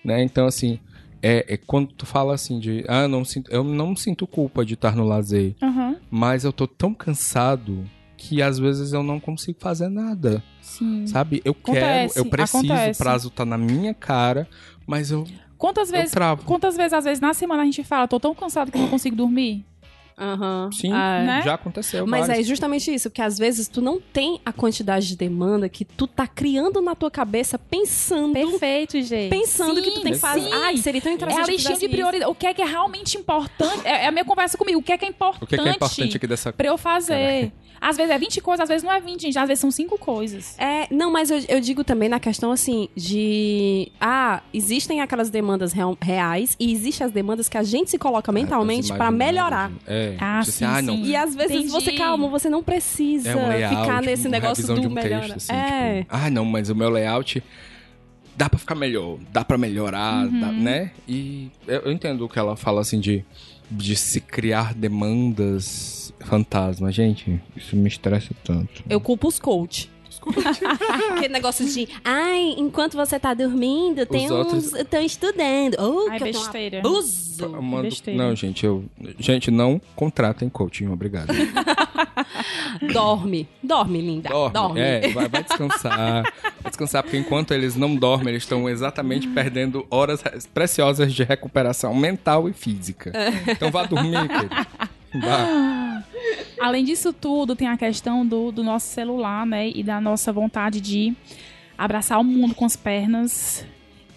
Né? Então, assim, é, é quando tu fala assim de. Ah, não sinto, eu não sinto culpa de estar no lazer. Aham, Mas eu tô tão cansado que às vezes eu não consigo fazer nada. sim. Sabe? Eu Acontece, quero, eu preciso, acontece. o prazo tá na minha cara, mas eu, Quantas eu vezes, travo. quantas vezes, às vezes, na semana a gente fala, tô tão cansado que não consigo dormir? Aham. Sim, Ah, é. né? já aconteceu. Mas várias. é justamente isso, porque às vezes tu não tem a quantidade de demanda que tu tá criando na tua cabeça pensando, Perfeito, gente. pensando que tu tem que fazer. sim. Ai, seria tão É interessante. a se listinha de prioridade. O que é que é realmente importante? É, é a minha conversa comigo. O que é que é importante, O que é, que é importante aqui dessa. pra eu fazer? Às vezes é 20 coisas, às vezes não é 20, gente. Às vezes são 5 coisas. É, não, mas eu, eu digo também na questão assim de. Ah, existem aquelas demandas real- reais e existem as demandas que a gente se coloca mentalmente As pra imaginárias, melhorar. É. Ah, tipo sim, ah, não. E às vezes Entendi. você, calma, você não precisa É um layout, ficar nesse uma negócio do de um melhor. texto, assim, é. tipo, ah, não, mas o meu layout dá pra ficar melhor, dá pra melhorar, Uhum. dá- né? E eu, eu entendo o que ela fala, assim, de, de se criar demandas fantasma. Gente, isso me estressa tanto. Eu culpo os coach. Aquele negócio de, ai, enquanto você tá dormindo, tem outros- uns. estão estudando. Oh, Ai, que eu tô besteira. abuso. Eu mando- besteira. Não, gente, eu. Gente, não contratem coaching, obrigado. Dorme. Dorme, linda. Dorme. Dorme. É, vai, vai descansar. Vai descansar, porque enquanto eles não dormem, eles estão exatamente perdendo horas re- preciosas de recuperação mental e física. Então vá dormir, querido. Além disso tudo, tem a questão do, do nosso celular, né? E da nossa vontade de abraçar o mundo com as pernas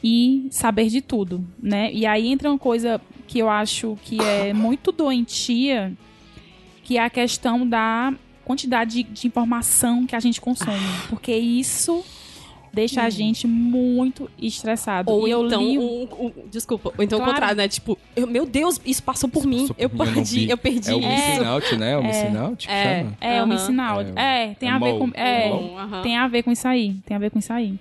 e saber de tudo, né? E aí entra uma coisa que eu acho que é muito doentia, que é a questão da quantidade de, de informação que a gente consome. Porque isso deixa a gente muito estressado. Ou e eu então, li um, um- desculpa, ou então Claro. o contrário, né? Tipo, eu- meu Deus, isso passou por mim. Passou por eu mim, eu não perdi, eu perdi É o isso. missing out, né? É o missing out É. chama? É, o Aham. Missinal. É, É, tem é a ver com. É, aham. tem a ver com isso aí. Tem a ver com isso aí.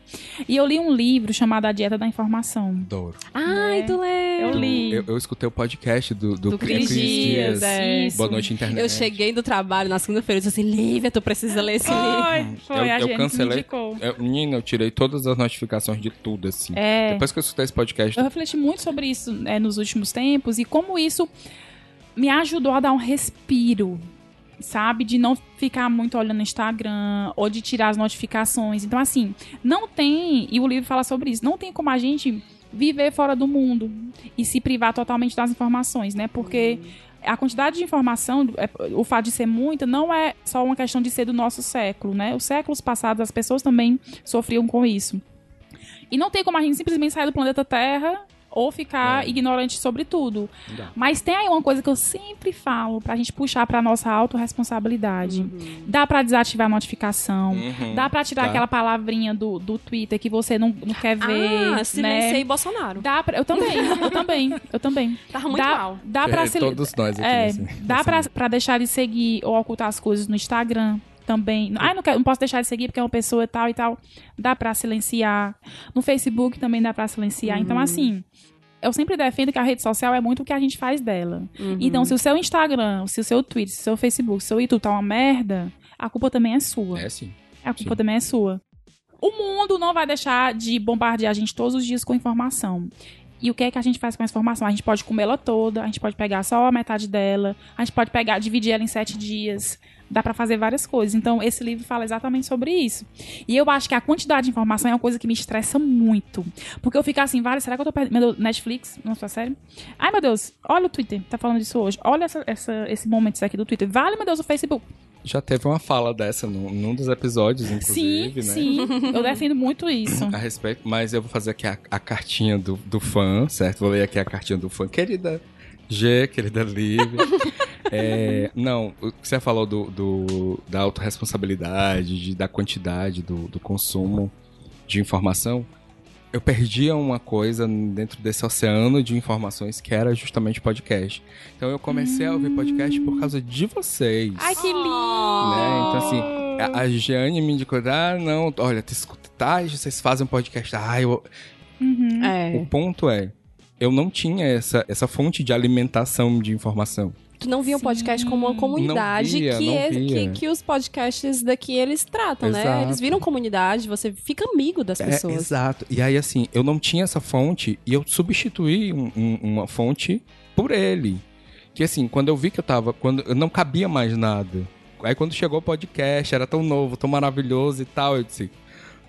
E eu li um livro chamado A Dieta da Informação. Adoro. Ai, tu leu. Eu li. Eu, eu escutei o podcast do, do, Do Cris Cris Dias, é. Isso. Boa noite, internet. Eu cheguei do trabalho na segunda-feira e disse assim, Lívia, tu precisa ler esse livro. Foi, foi, Eu- a eu gente cancelei. me indicou. Eu, menina, eu tirei todas as notificações de tudo, assim. É. Depois que eu escutei esse podcast, Eu refleti muito sobre isso né, nos últimos tempos e como isso me ajudou a dar um respiro, sabe? De não ficar muito olhando no Instagram ou de tirar as notificações. Então, assim, não tem, e o livro fala sobre isso, não tem como a gente viver fora do mundo e se privar totalmente das informações, né? Porque a quantidade de informação, é, o fato de ser muita, não é só uma questão de ser do nosso século, né? Os séculos passados, as pessoas também sofriam com isso. E não tem como a gente simplesmente sair do planeta Terra ou ficar É. ignorante sobre tudo. Dá. Mas tem aí uma coisa que eu sempre falo pra gente puxar pra nossa autorresponsabilidade. Dá pra desativar a notificação. Uhum. Dá pra tirar Tá. aquela palavrinha do, do Twitter que você não, não quer ver. Ah, né? silenciei Bolsonaro. Dá pra, eu também, eu também, eu também. Tava muito dá, mal. Dá pra É, todos nós aqui. é, assim, dá assim. pra, pra deixar de seguir ou ocultar as coisas no Instagram. Também. Ah, não, quero, não posso deixar de seguir porque é uma pessoa tal e tal. Dá pra silenciar. No Facebook também dá pra silenciar. Então, assim, eu sempre defendo que a rede social é muito o que a gente faz dela. Então, se o seu Instagram, se o seu Twitter, se o seu Facebook, se o seu YouTube tá uma merda, a culpa também é sua. É sim. A culpa também é sua. O mundo não vai deixar de bombardear a gente todos os dias com informação. E o que é que a gente faz com essa informação? A gente pode comer ela toda, a gente pode pegar só a metade dela, a gente pode pegar, dividir ela em sete dias. Dá pra fazer várias coisas. Então, esse livro fala exatamente sobre isso. E eu acho que a quantidade de informação é uma coisa que me estressa muito. Porque eu fico assim, vale, será que eu tô perdendo Netflix? Não sua série? Ai, meu Deus, olha o Twitter, tá falando disso hoje. Olha essa, essa- esse momento aqui do Twitter. Vale, meu Deus, o Facebook. Já teve uma fala dessa num, num dos episódios, Sim, inclusive, né? sim. Eu defendo muito isso. A respeito, mas eu vou fazer aqui a, a cartinha do, do fã, certo? Vou ler aqui a cartinha do fã. Querida G, querida Lívia. É, não, o que você falou do, do- da autorresponsabilidade, de, da quantidade do, do consumo de informação, eu perdia uma coisa dentro desse oceano de informações que era justamente podcast. Então eu comecei a ouvir podcast por causa de vocês. Ai, que lindo! né? Então, assim, a, a Jeane me indicou, ah, não, olha, tu escuta, tá, vocês fazem um podcast. Ah, eu... Uhum. É. O ponto é, eu não tinha essa, essa fonte de alimentação de informação. Tu não via o podcast como uma comunidade Não via, que, não é- via. que, que os podcasts daqui eles tratam, né? Exato. Eles viram comunidade, você fica amigo das É, pessoas. exato. E aí, assim, eu não tinha essa fonte e eu substituí um- um- uma fonte por ele. Que assim, quando eu vi que eu tava. Quando eu não cabia mais nada. Aí quando chegou o podcast, era tão novo, tão maravilhoso e tal, eu disse.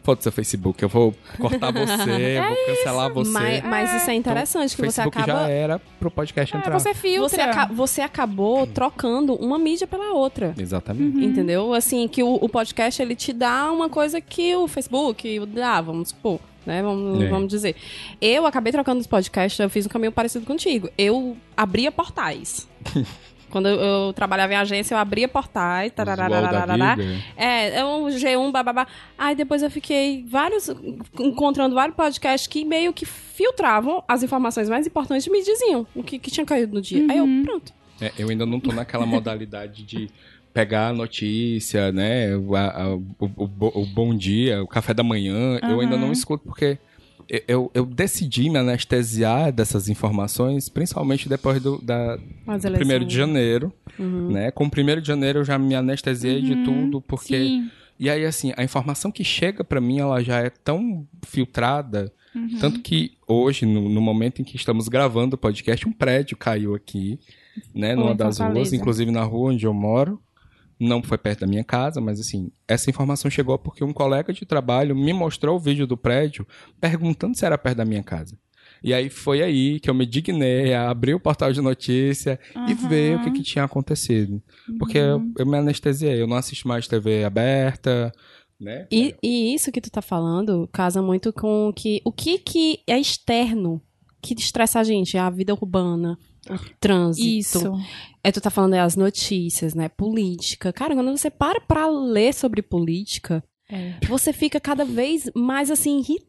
Foda seu Facebook, eu vou cortar você, vou cancelar você. Mas, mas isso é interessante, o que você Facebook acaba. já era pro podcast É, entrar. você filtra. Você, aca- você acabou trocando uma mídia pela outra. Exatamente. Entendeu? Assim, que o, o podcast ele te dá uma coisa que o Facebook dá, vamos supor. Né? Vamos, É. vamos dizer. Eu acabei trocando os podcasts, eu fiz um caminho parecido contigo. Eu abria portais. Quando eu, eu trabalhava em agência, eu abria portais. Vida. É, é um G1, bababá. Aí depois eu fiquei vários, encontrando vários podcasts que meio que filtravam as informações mais importantes e me diziam o que, que tinha caído no dia. Aí eu, pronto. É, eu ainda não tô naquela modalidade de pegar a notícia, né? O, a- o- o o bom dia, o café da manhã. Eu ainda não escuto porque eu- eu, decidi me anestesiar dessas informações, principalmente depois do, da, do eleições. primeiro de janeiro, né? Com o primeiro de janeiro eu já me anestesiei de tudo, porque... Sim. E aí, assim, a informação que chega pra mim, ela já é tão filtrada, Uhum. tanto que hoje, no, no momento em que estamos gravando o podcast, um prédio caiu aqui, né, numa das ruas, inclusive na rua onde eu moro. Não foi perto da minha casa, mas assim, essa informação chegou porque um colega de trabalho me mostrou o vídeo do prédio perguntando se era perto da minha casa. E aí foi aí que eu me dignei a abrir o portal de notícia e ver o que, que tinha acontecido. Porque eu, eu me anestesiei, eu não assisto mais TV aberta, né? E, e isso que tu tá falando casa muito com o que, o que que é externo que estressa a gente, é a vida urbana, o trânsito. Isso. É, tu tá falando é, as notícias, né? Política. Cara, quando você para pra ler sobre política, É. você fica cada vez mais, assim, irritado.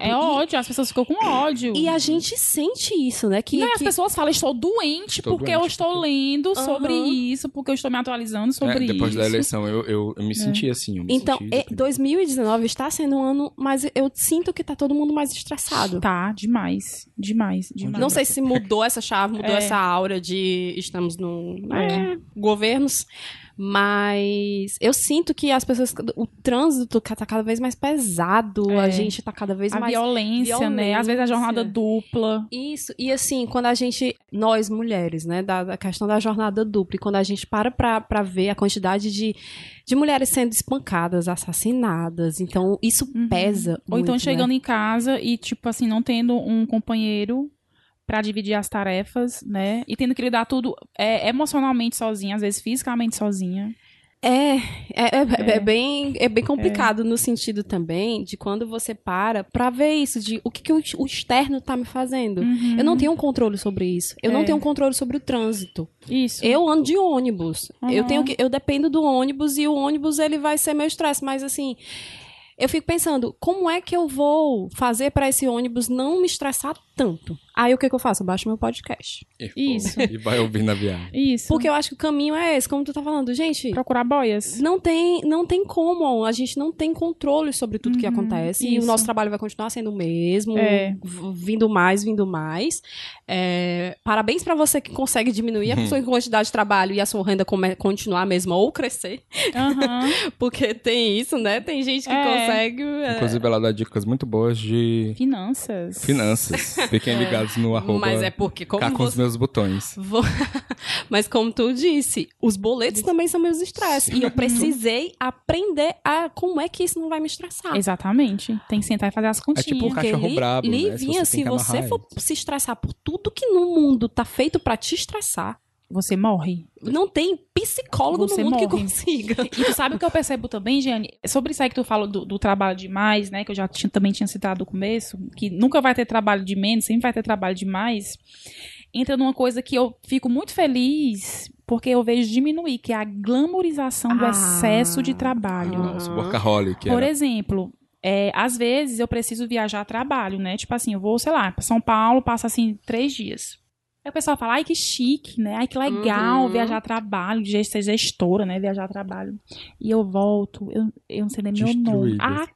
É E- ódio, as pessoas ficam com ódio. E a gente sente isso, né? Que, Não, e as que- pessoas falam, estou doente Estou porque doente, eu estou porque- lendo sobre Aham. isso, porque eu estou me atualizando sobre É, depois isso. da eleição eu, eu, eu me senti assim. Eu me Então, senti é, deprimido. 2019 está sendo um ano, mas eu sinto que tá todo mundo mais estressado. Tá, demais. Demais, demais. Não sei se mudou essa chave, mudou É. essa aura de estamos no né, governos, mas eu sinto que as pessoas, o trânsito tá cada vez mais pesado, É. a gente tá cada vez A mais violência, né? Às vezes a jornada violência. dupla. Isso, e assim, quando a gente, nós mulheres, né, da, da questão da jornada dupla, e quando a gente para pra, pra ver a quantidade de, de mulheres sendo espancadas, assassinadas, então isso pesa Uhum. Ou então muito, chegando né? em casa e, tipo assim, não tendo um companheiro pra dividir as tarefas, né? E tendo que lidar tudo é, emocionalmente sozinha, às vezes fisicamente sozinha. É, é, é, é bem, é bem complicado no sentido também de quando você para pra ver isso, de o que, que o, o externo tá me fazendo. Eu não tenho um controle sobre isso. Eu não É. tenho um controle sobre o trânsito. Isso. Eu ando de ônibus. Eu Uhum. tenho que, eu dependo do ônibus e o ônibus ele vai ser meu estresse, mas assim, eu fico pensando, como é que eu vou fazer pra esse ônibus não me estressar tanto. Aí o que, que eu faço? Eu baixo meu podcast. E, Isso. E vai ouvir na viagem. Isso. Porque eu acho que o caminho é esse, como tu tá falando. Gente, Procurar boias. não tem, não tem como. A gente não tem controle sobre tudo que Uhum, acontece. E o isso. nosso trabalho vai continuar sendo o mesmo. É. Vindo mais, vindo mais. É, parabéns pra você que consegue diminuir a sua quantidade de trabalho e a sua renda continuar a mesma ou crescer. Aham. Porque tem isso, né? Tem gente que É. consegue. é, Inclusive, ela dá dicas muito boas de Finanças. finanças. Fiquem ligados no arroba Mas é porque, como cá com os você. meus botões. Vou- Mas como tu disse, os boletos também são meus estresses. E eu precisei aprender a como é que isso não vai me estressar. Exatamente. Tem que sentar e fazer as continhas. tipo um Porque cachorro li- brabo, né? Se Livinha, você tem se você for se estressar por tudo que no mundo tá feito pra te estressar, Você morre. não tem psicólogo Você no mundo que morre. consiga. E tu sabe o que eu percebo também, Giane? Sobre isso aí que tu falou do, do trabalho demais, né? Que eu já tinha- também tinha citado no começo, que nunca vai ter trabalho de menos, sempre vai ter trabalho demais. Entra numa coisa que eu fico muito feliz porque eu vejo diminuir, que é a glamorização do Ah. excesso de trabalho. Nossa, workaholic. Por era. exemplo, é, às vezes eu preciso viajar a trabalho, né? Tipo assim, eu vou, sei lá, pra São Paulo, passo assim três dias. Aí o pessoal fala, ai que chique, né? Ai que legal Uhum. viajar a trabalho, de ser gestora, né? Viajar a trabalho. E eu volto, eu, eu não sei nem meu nome. Destruída.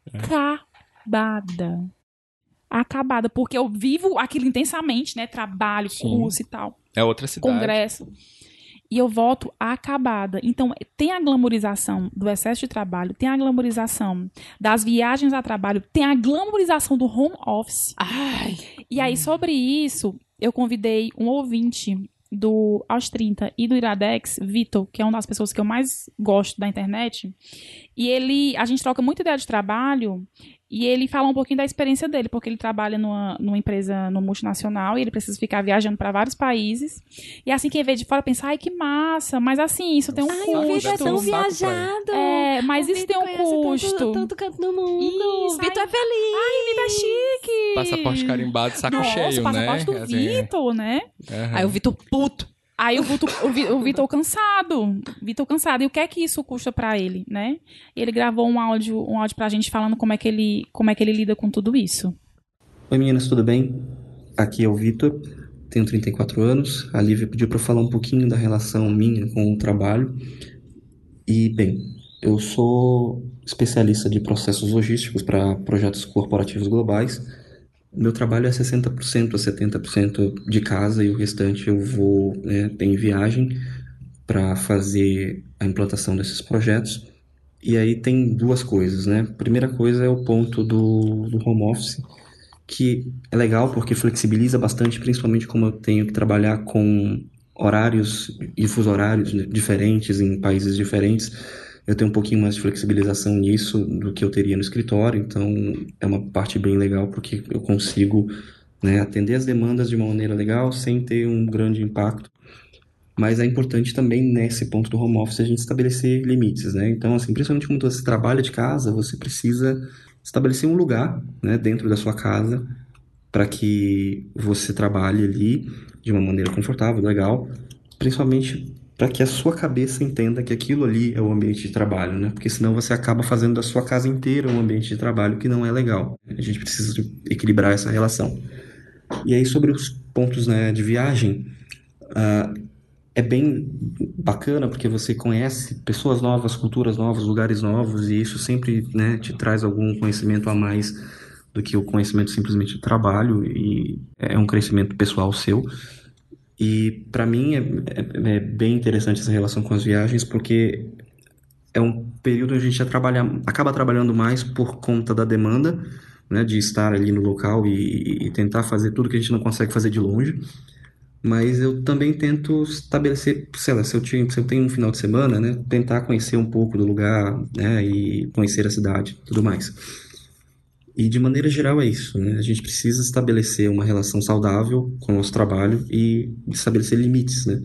Acabada. Acabada, porque eu vivo aquilo intensamente, né? Trabalho, Sim. curso e tal É outra cidade. congresso. E eu volto acabada. Então, tem a glamorização do excesso de trabalho, tem a glamorização das viagens a trabalho, tem a glamorização do home office. Ai, E aí, sobre isso, eu convidei um ouvinte do Aos 30 e do Iradex, Vitor, que é uma das pessoas que eu mais gosto da internet. E ele, a gente troca muita ideia de trabalho e ele fala um pouquinho da experiência dele, porque ele trabalha numa, numa empresa no multinacional e ele precisa ficar viajando para vários países. E assim, quem vê de fora pensa, ai, que massa, mas assim, isso tem um ai o Custo. Vitor é custo. tão Um saco pra ele. viajado. É, mas O isso Vitor tem um custo. Tanto, tanto canto do mundo. Isso, o Vitor ai. é feliz. Ai, vida chique! Passaporte carimbado, saco Nossa, cheio, passaporte né? do Assim, é. Vitor, né? Aham. Aí o Vitor puto. Aí o Vitor, o o Vitor cansado. Vitor cansado. E o que é que isso custa pra ele, né? Ele gravou um áudio, um áudio pra gente falando como é que ele, como é que ele lida com tudo isso. Oi meninas, tudo bem? Aqui é o Vitor, tenho 34 anos. A Lívia pediu para falar um pouquinho da relação minha com o trabalho. E, bem, eu sou especialista de processos logísticos para projetos corporativos globais. Meu trabalho é 60% a 70% de casa e o restante eu vou né, em viagem para fazer a implantação desses projetos. E aí tem duas coisas, né? Primeira coisa é o ponto do, do home office, que é legal porque flexibiliza bastante, principalmente como eu tenho que trabalhar com horários e fuso horários diferentes em países diferentes. Eu tenho um pouquinho mais de flexibilização nisso do que eu teria no escritório, então é uma parte bem legal porque eu consigo né, atender as demandas de uma maneira legal sem ter um grande impacto. Mas é importante também nesse ponto do home office a gente estabelecer limites, né? Então, assim, principalmente quando você trabalha de casa, você precisa estabelecer um lugar, né, dentro da sua casa para que você trabalhe ali de uma maneira confortável, legal, principalmente para que a sua cabeça entenda que aquilo ali é o ambiente de trabalho, né? Porque senão você acaba fazendo da sua casa inteira um ambiente de trabalho que não é legal. A gente precisa equilibrar essa relação. E aí sobre os pontos né, de viagem, ah, é bem bacana porque você conhece pessoas novas, culturas novas, lugares novos e isso sempre né, te traz algum conhecimento a mais do que o conhecimento simplesmente de trabalho e é um crescimento pessoal seu. E para mim é, é, é bem interessante essa relação com as viagens porque é um período onde a gente trabalha, acaba trabalhando mais por conta da demanda, né, de estar ali no local e, e tentar fazer tudo que a gente não consegue fazer de longe mas eu também tento estabelecer, sei lá, se eu, tinha, se eu tenho um final de semana, né, tentar conhecer um pouco do lugar, né, e conhecer a cidade, tudo mais. E de maneira geral é isso, né, a gente precisa estabelecer uma relação saudável com o nosso trabalho e estabelecer limites, né,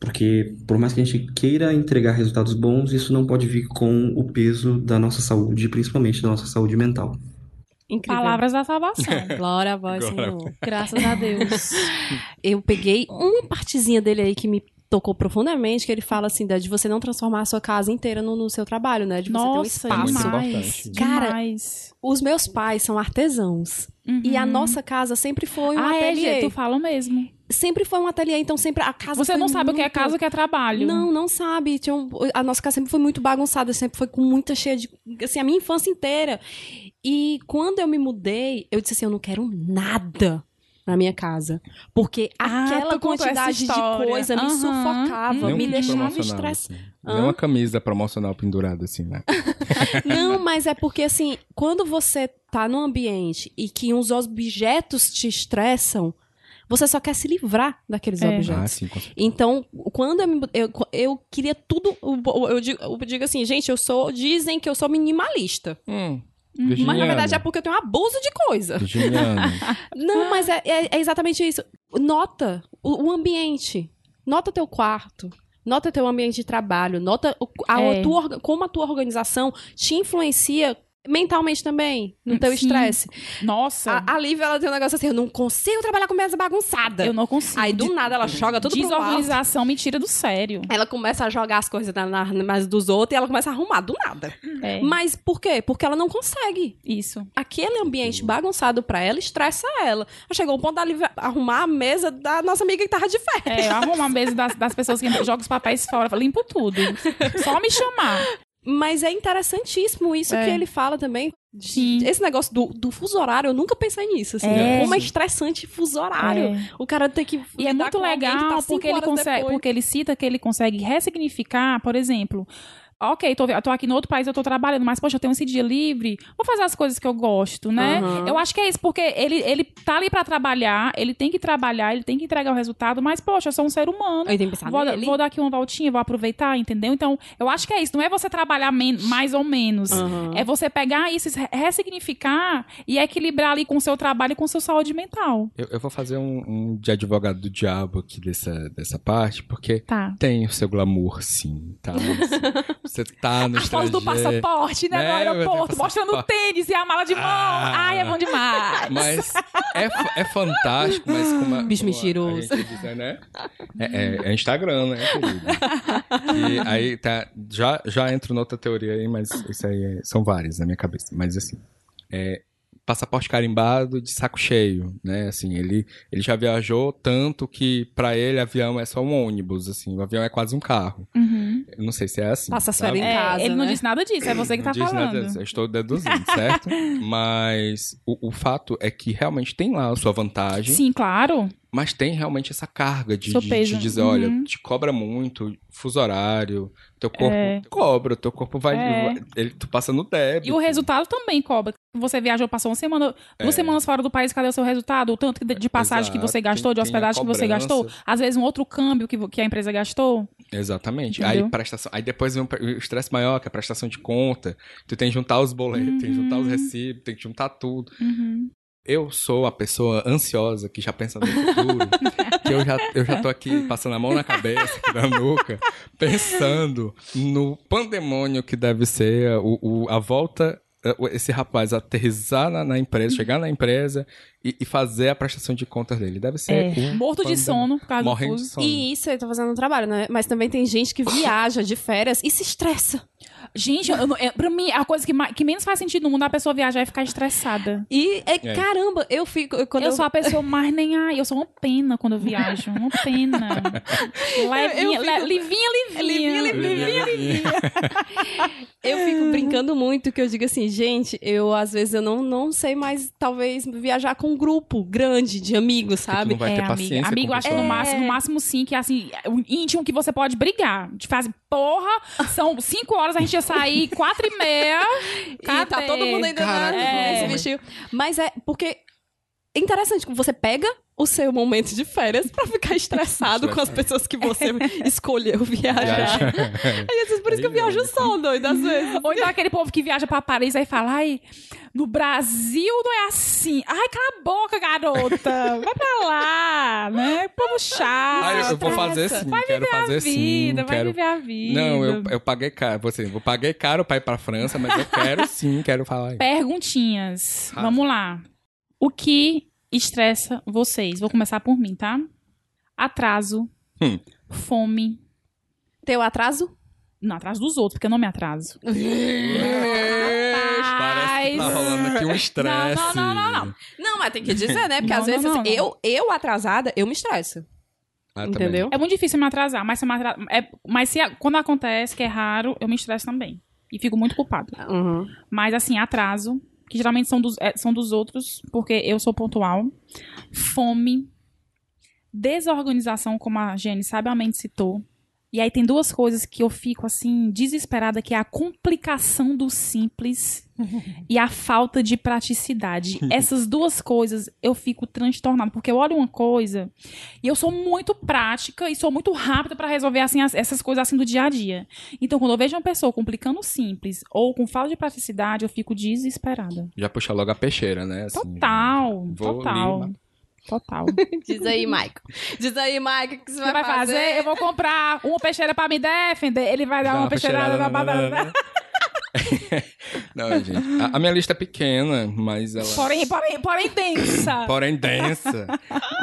porque por mais que a gente queira entregar resultados bons, isso não pode vir com o peso da nossa saúde, principalmente da nossa saúde mental. Incrível. Palavras da salvação. Glória a vós. Senhor. Graças a Deus. Eu peguei uma partezinha dele aí que me tocou profundamente, que ele fala assim, de você não transformar a sua casa inteira no, no seu trabalho, né? De você Nossa, ter um muito espaço. demais. Cara, demais. Os meus pais são artesãos. E a nossa casa sempre foi um Uhum. ah, é, ateliê. Gê, tu fala mesmo. Sempre foi um ateliê, então sempre a casa Você não sabe o que é muito- casa, o que é trabalho. Não, não sabe. Tinha um- a nossa casa sempre foi muito bagunçada, sempre foi com muita cheia de. Assim, a minha infância inteira. E quando eu me mudei, eu disse assim: eu não quero nada na minha casa. Porque Ah, aquela quantidade de coisa me Aham. sufocava, Nem me deixava estressada. assim. Nem uma camisa promocional pendurada assim, né? Não, mas é porque assim, quando você tá num ambiente e que uns objetos te estressam, você só quer se livrar daqueles É. Ah, objetos. sim, com certeza. Então, quando eu, me eu, eu queria tudo. Eu, eu digo, eu digo assim, gente, eu sou. Dizem que eu sou minimalista. Hum, Mas na Virginiano. verdade é porque eu tenho um abuso de coisa. Virginiano. Não, mas é, é- é exatamente isso. Nota o, o ambiente. Nota teu quarto. Nota teu ambiente de trabalho. Nota o- a, É. tua orga- como a tua organização te influencia mentalmente também no teu estresse. Nossa, A, a Lívia, ela tem um negócio assim, eu não consigo trabalhar com mesa bagunçada. eu não consigo. Aí do nada ela joga tudo. Desorganização me tira do sério. Ela começa a jogar as coisas na, na, dos outros e ela começa a arrumar do nada. É, Mas por quê? Porque ela não consegue. isso. Aquele ambiente bagunçado pra ela estressa ela. Chegou o ponto da Lívia arrumar a mesa da nossa amiga que tava de férias. É, eu arrumo a mesa das, das pessoas que jogam os papéis fora, limpo tudo. Só me chamar. Mas é interessantíssimo isso É. que ele fala também. de- Sim. Esse negócio do, do fuso horário, eu nunca pensei nisso. Assim, É. Como é estressante fuso horário. É. O cara tem que. E é muito que legal tá porque ele consegue, porque ele cita que ele consegue ressignificar, por exemplo. Ok, tô, tô aqui no outro país, eu tô trabalhando, mas, poxa, eu tenho esse dia livre, vou fazer as coisas que eu gosto, né? Aham. Eu acho que é isso, porque ele, ele tá ali pra trabalhar, ele tem que trabalhar, ele tem que entregar o resultado, mas, poxa, eu sou um ser humano. Eu tenho que pensar Vou, nele. vou dar aqui uma voltinha, vou aproveitar, entendeu? Então, eu acho que é isso. Não é você trabalhar mais ou menos. Aham. É você pegar isso, re- ressignificar e equilibrar ali com o seu trabalho e com sua saúde mental. Eu, eu vou fazer um, um de advogado do diabo aqui dessa, dessa parte, porque Tá. tem o seu glamour, sim, tá? Você tá no A foto do passaporte, né? É, no aeroporto, mostrando o tênis e a mala de mão. Ah. Ai, é bom demais. Mas é, é fantástico, mas como a, Bicho como mentiroso. A gente diz, né? É, é- é Instagram, né, querido? E aí tá, já, já entro noutra teoria aí, mas isso aí é- são várias na minha cabeça. Mas assim, é, passaporte carimbado de saco cheio, né? Assim, ele, ele já viajou tanto que pra ele avião é só um ônibus, assim, o avião é quase um carro. Uhum. Eu não sei se é assim. Passa as sabe? férias em É, casa, ele não né? disse nada disso, é você que tá Não diz falando. nada disso, eu estou deduzindo, certo? Mas o, o fato é que realmente tem lá a sua vantagem, Sim, claro. mas tem realmente essa carga de, de, de dizer, Uhum. olha, te cobra muito, fuso horário, teu corpo É. cobra, teu corpo vai, É. vai- ele, tu passa no débito. E o resultado também cobra. Você viajou, passou uma semana, duas semanas fora do país, cadê o seu resultado? O tanto de passagem que É. Exato, você gastou, de hospedagem que você gastou. Às vezes um outro câmbio que, que a empresa gastou. Exatamente. Entendeu? Aí prestação, aí depois vem o estresse maior, que é a prestação de conta. Tu tem que juntar os boletos, tem que juntar os Uhum. recibos, tem que juntar tudo. Uhum. Eu sou a pessoa ansiosa que já pensa no futuro. que eu já, eu já tô aqui passando a mão na cabeça, na nuca, pensando no pandemônio que deve ser o, o- a volta. Eh, Esse rapaz aterrizar na, na empresa, chegar na empresa e, e fazer a prestação de contas dele. Deve ser. É. um Morto de sono por causa do Morrendo de fuso. sono. E isso ele tá fazendo um trabalho, né? Mas também tem gente que viaja de férias e se estressa. Gente, eu, não- é, pra mim, a coisa que, mais- que menos faz sentido no mundo é a pessoa viajar e ficar estressada. E, é, É. caramba, eu fico. eu- Quando eu, eu, sou a pessoa mais nem ai, eu sou uma pena quando eu viajo, uma pena. Levinha, eu le- fico- livinha, livinha. Livinha, livinha. eu fico brincando muito que eu digo assim, gente, eu às vezes eu não, não sei mais, talvez, viajar com um grupo grande de amigos, sabe? não vai é, ter amiga. paciência Amigo, acho que no máximo, no máximo sim, que é assim, o íntimo que você pode brigar. De fazer, porra, são cinco horas, a gente ia sair quatro e meia. E tá Cadê? todo mundo ainda Caraca, é. se vestiu. Mas é porque é interessante que você pega o seu momento de férias pra ficar estressado com as pessoas que você escolheu viajar. Aí, às vezes, por isso que eu viajo só, doido, às vezes. Ou então aquele povo que viaja pra Paris aí fala, ai, no Brasil não é assim. Ai, cala a boca, garota. Vai pra lá, né? Povo chato. Ah, eu, vou fazer sim, Vai quero viver fazer a vida, sim. vai Quero... viver a vida. Não, eu, eu paguei caro. Você, eu paguei caro pra ir pra França, mas eu quero sim, quero falar. aí. Perguntinhas. Rasga. Vamos lá. O que estressa vocês? Vou começar por mim, tá? Atraso, Fome. Teu atraso? Não, atrás dos outros, porque eu não me atraso. Parece que tá rolando aqui um estresse. Não, não, não, não, não. Não, mas tem que dizer, né? Porque Não, às não, vezes não, não. Eu, eu atrasada, eu me estresso. Ah, também. entendeu? É muito difícil me atrasar, mas, se eu me atra- é- mas se, quando acontece, que é raro, eu me estresso também. E fico muito culpada. Uhum. Mas assim, atraso, que geralmente são dos, é, são dos outros, porque eu sou pontual. Fome. Desorganização, como a Jenny sabiamente citou. E aí tem duas coisas que eu fico assim, desesperada, que é a complicação do simples e a falta de praticidade. Essas duas coisas eu fico transtornada, porque eu olho uma coisa e eu sou muito prática e sou muito rápida para resolver assim as- essas coisas assim do dia a dia. Então, quando eu vejo uma pessoa complicando o simples ou com falta de praticidade, eu fico desesperada. Já puxa logo a peixeira, né? Assim, Total, vou total. ali, Total. Diz aí, Maico. Diz aí, Maico, o que você Você vai fazer? Eu vou comprar uma peixeira pra me defender. Ele vai dar Dá uma peixeirada na batata. Não, gente. A, a minha lista é pequena, mas ela. Porém, porém, porém densa. Porém densa.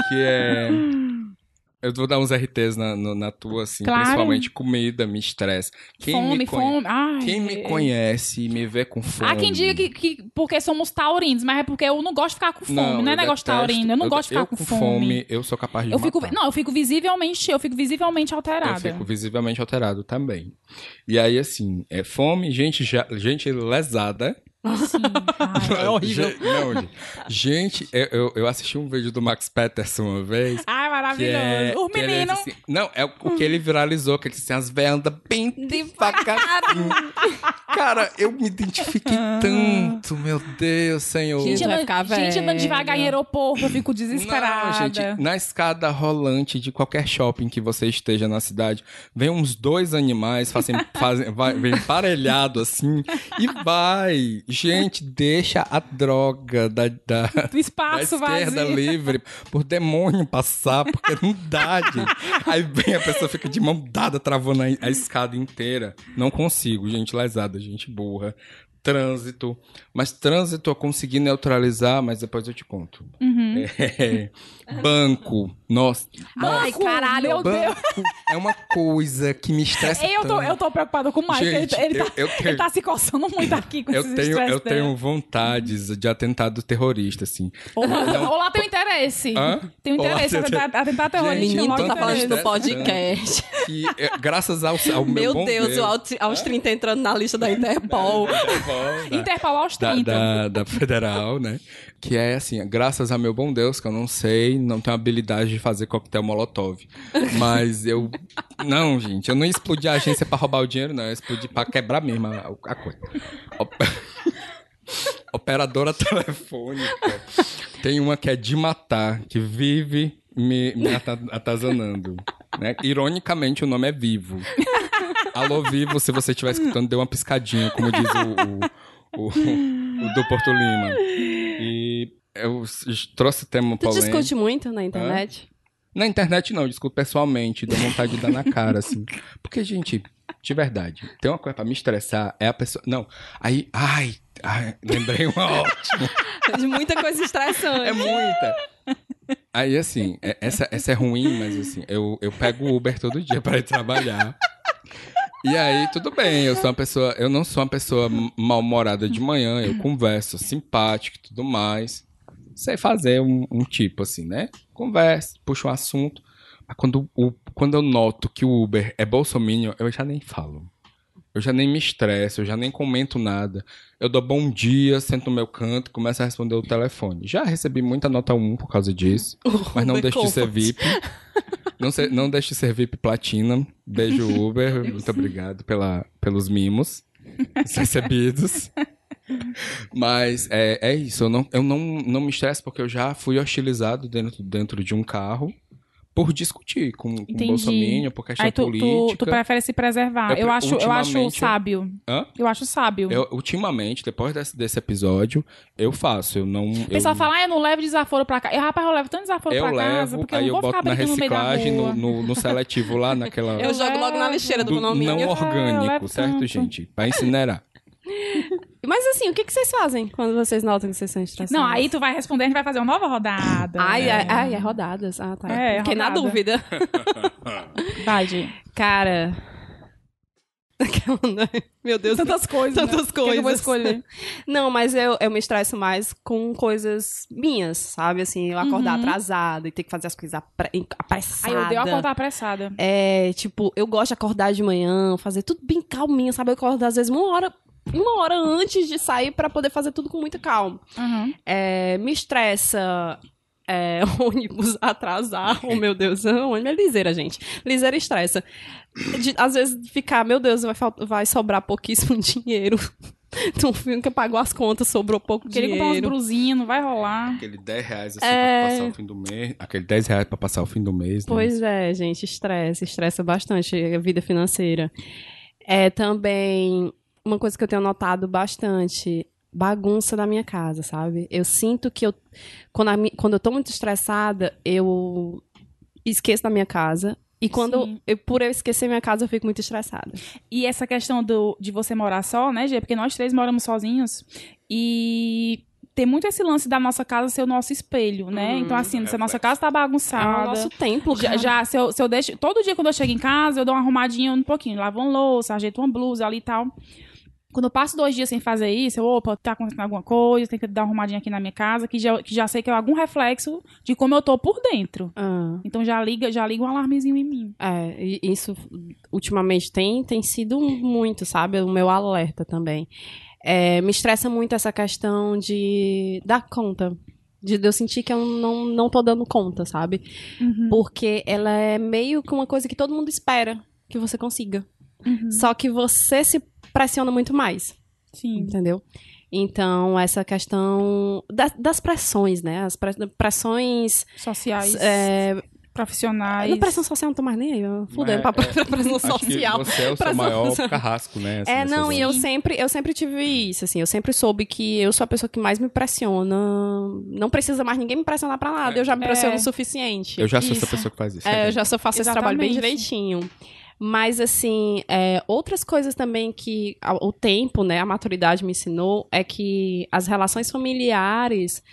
que é. Eu vou dar uns RTs na, no- na tua, assim. Claro. Principalmente comida, me estressa. Quem fome, me conhe- fome. Ai. Quem me conhece e me vê com fome. Há quem diga que, que porque somos taurinos, mas é porque eu não gosto de ficar com fome. Não, é eu negócio detesto. taurino. Eu não gosto de ficar eu com fome. Eu sou capaz de Eu fico, não, eu fico visivelmente, eu fico visivelmente alterada. Eu fico visivelmente alterado também. E aí, assim, é fome, gente, gente lesada. Sim, ai. É horrível. Não, gente. Gente, eu, eu, eu assisti um vídeo do Max Peterson uma vez. Ai, Que maravilhoso. é, o que ele menino. assim- não, é o, o que ele viralizou, que ele disse assim, as velhas andam bem devagarinho. Cara, eu me identifiquei tanto, meu Deus, senhor. Gente, Gente, vai ficar gente andando velha. devagar em aeroporto, eu fico desesperada. Não, gente, na escada rolante de qualquer shopping que você esteja na cidade, vem uns dois animais, fazem, fazem, vai, vem emparelhado assim, e vai. Gente, deixa a droga da, da, Do espaço da esquerda vazio. livre por demônio passar, porque não dá, gente. Aí vem a pessoa fica de mão dada, travando a, a escada inteira. Não consigo, gente lesada, gente burra. Trânsito. Mas trânsito eu consegui neutralizar, mas depois eu te conto. Uhum. É, banco. Nossa. Ai, Banco, caralho. Meu Deus. É uma coisa que me estressa Eu tô, tanto. eu tô preocupada com o Mike. Gente, ele, ele eu- tá, eu tenho- ele tá se coçando muito aqui com Eu esses tenho, eu tenho dele. vontades de atentado terrorista, assim. Ou, ou lá tem um interesse. Hã? Tem um interesse. tem- Atentar, atentar O terrorista. menino logo tá falando interesse. podcast. Que, é, graças ao, ao meu, Meu bom Deus, Deus o aos, aos 30 entrando na lista da Interpol. Interpol, da- Interpol aos da, 30. da, da federal, né? Que é assim, graças a meu bom Deus, que eu não sei, não tenho habilidade de fazer coquetel molotov. Mas eu. Não, gente, eu não ia explodir a agência pra roubar o dinheiro, não. Eu ia explodir pra quebrar mesmo a, a coisa. Op- Operadora telefônica. Tem uma que é de matar, que vive me, me ata- atazanando. Né? Ironicamente, o nome é Vivo. Alô, Vivo, se você estiver escutando, dê uma piscadinha, como diz o, o, o, o do Porto Lima. E eu trouxe tema polêmico. discute muito na internet? Na internet não, discuto pessoalmente, dou vontade de dar na cara, assim. Porque, gente, de verdade, tem uma coisa pra me estressar, é a pessoa... Não, aí, ai, ai lembrei uma ótima. De muita coisa estressante. É muita. Aí, assim, é- essa, essa é ruim, mas assim, eu, eu pego o Uber todo dia pra ir trabalhar. E aí, tudo bem, eu sou uma pessoa, eu não sou uma pessoa mal-humorada de manhã, eu converso, simpático e tudo mais. Sei fazer um, um tipo assim, né? Converso, puxo um assunto. Mas quando, o, quando eu noto que o Uber é bolsominion, eu já nem falo. Eu já nem me estresso, eu já nem comento nada. Eu dou bom dia, sento no meu canto, começo a responder o telefone. Já recebi muita nota 1 por causa disso, mas não deixe de ser. VIP. Não, se- não deixe de ser VIP Platinum. Beijo, Uber. Muito obrigado pela, pelos mimos recebidos. Mas é, é isso, eu, não, eu não, não me estresso porque eu já fui hostilizado dentro, dentro de um carro por discutir com, com. Bolsonaro, por questão Aí tu, tu, política. tu prefere se preservar. Eu Eu, acho, eu acho eu- sábio. Hã? Eu acho sábio. Eu, ultimamente, depois desse, desse episódio, eu faço. Eu não. O pessoal eu, fala, ah, eu não levo desaforo pra casa. Eu, rapaz, eu levo tanto desaforo eu pra casa, levo, porque aí eu eu não vou boto ficar na brincando no meio da reciclagem, no, no, no seletivo lá, naquela. Eu jogo logo na lixeira do, do não condomínio. eu orgânico, levo certo, tanto. gente? Pra incinerar. Mas assim, o que, que vocês fazem quando vocês notam que vocês são estressados? Não, aí tu vai responder, a gente vai fazer uma nova rodada. Ai, ai, ai, é rodadas. Ah, tá. É, Fiquei na rodada. dúvida. Vai, Gi. Cara. Né? Meu Deus. Tantas coisas. Tantas né? O que que eu vou coisas. escolher? Não, mas eu, eu me estresso mais com coisas minhas, sabe? Assim, eu acordar Uhum. atrasada e ter que fazer as coisas apre apressada. Aí eu odeio acordar apressada. É, tipo, eu gosto de acordar de manhã, fazer tudo bem calminha, sabe? Eu acordo às vezes uma hora, uma hora antes de sair pra poder fazer tudo com muita calma. Uhum. É, me estressa é, ônibus atrasar. Oh, meu Deus, ônibus é liseira, gente. Liseira estressa. De, às vezes ficar, meu Deus, vai, vai sobrar pouquíssimo dinheiro. Então, que pagou as contas, sobrou pouco Queria comprar uns dinheiro. brusinhos, não vai rolar. Aquele 10 reais assim É. pra passar o fim do mês. Aquele 10 reais pra passar o fim do mês. né? Pois é, gente, estressa, estressa bastante a vida financeira. É também uma coisa que eu tenho notado bastante, bagunça da minha casa, sabe? Eu sinto que eu quando, a quando eu tô muito estressada, eu esqueço da minha casa. E quando eu, por eu esquecer minha casa, eu fico muito estressada. E essa questão do, de você morar só, né, Gê? Porque nós três moramos sozinhos. E tem muito esse lance da nossa casa ser o nosso espelho, né? Uhum. então, assim, se a nossa reflexo. casa tá É o bagunçada. nosso templo, Já, cara. já, se, eu, se eu deixo. Todo dia quando eu chego em casa, eu dou uma arrumadinha um pouquinho. Lavo uma louça, ajeito uma blusa ali e tal. Quando eu passo dois dias sem fazer isso, eu, opa, tá acontecendo alguma coisa, tem que dar uma arrumadinha aqui na minha casa, que já, que já sei que é algum reflexo de como eu tô por dentro. Ah. Então já liga, já liga um alarmezinho em mim. É, isso ultimamente tem, tem sido muito, sabe? O meu alerta também. É, me estressa muito essa questão de dar conta. De eu sentir que eu não, não tô dando conta, sabe? Uhum. Porque ela é meio que uma coisa que todo mundo espera que você consiga. Uhum. Só que você se pressiona muito mais, Sim. entendeu? Então, essa questão das, das pressões, né? As pre- pressões. Sociais, É, profissionais. na pressão social não tô mais nem aí. eu Fudendo Mas, pra, é, pra pressão Acho que social. você é o seu maior social. carrasco, né? assim, É, não, e eu sempre, eu sempre tive isso, assim, eu sempre soube que eu sou a pessoa que mais me pressiona. Não precisa mais ninguém me pressionar pra nada, eu já me É. pressiono o suficiente. Eu já sou Isso. essa pessoa que faz isso. É, eu já só faço esse trabalho bem Exatamente. direitinho. Mas, assim, é, outras coisas também que o tempo, né, a maturidade me ensinou é que as relações familiares,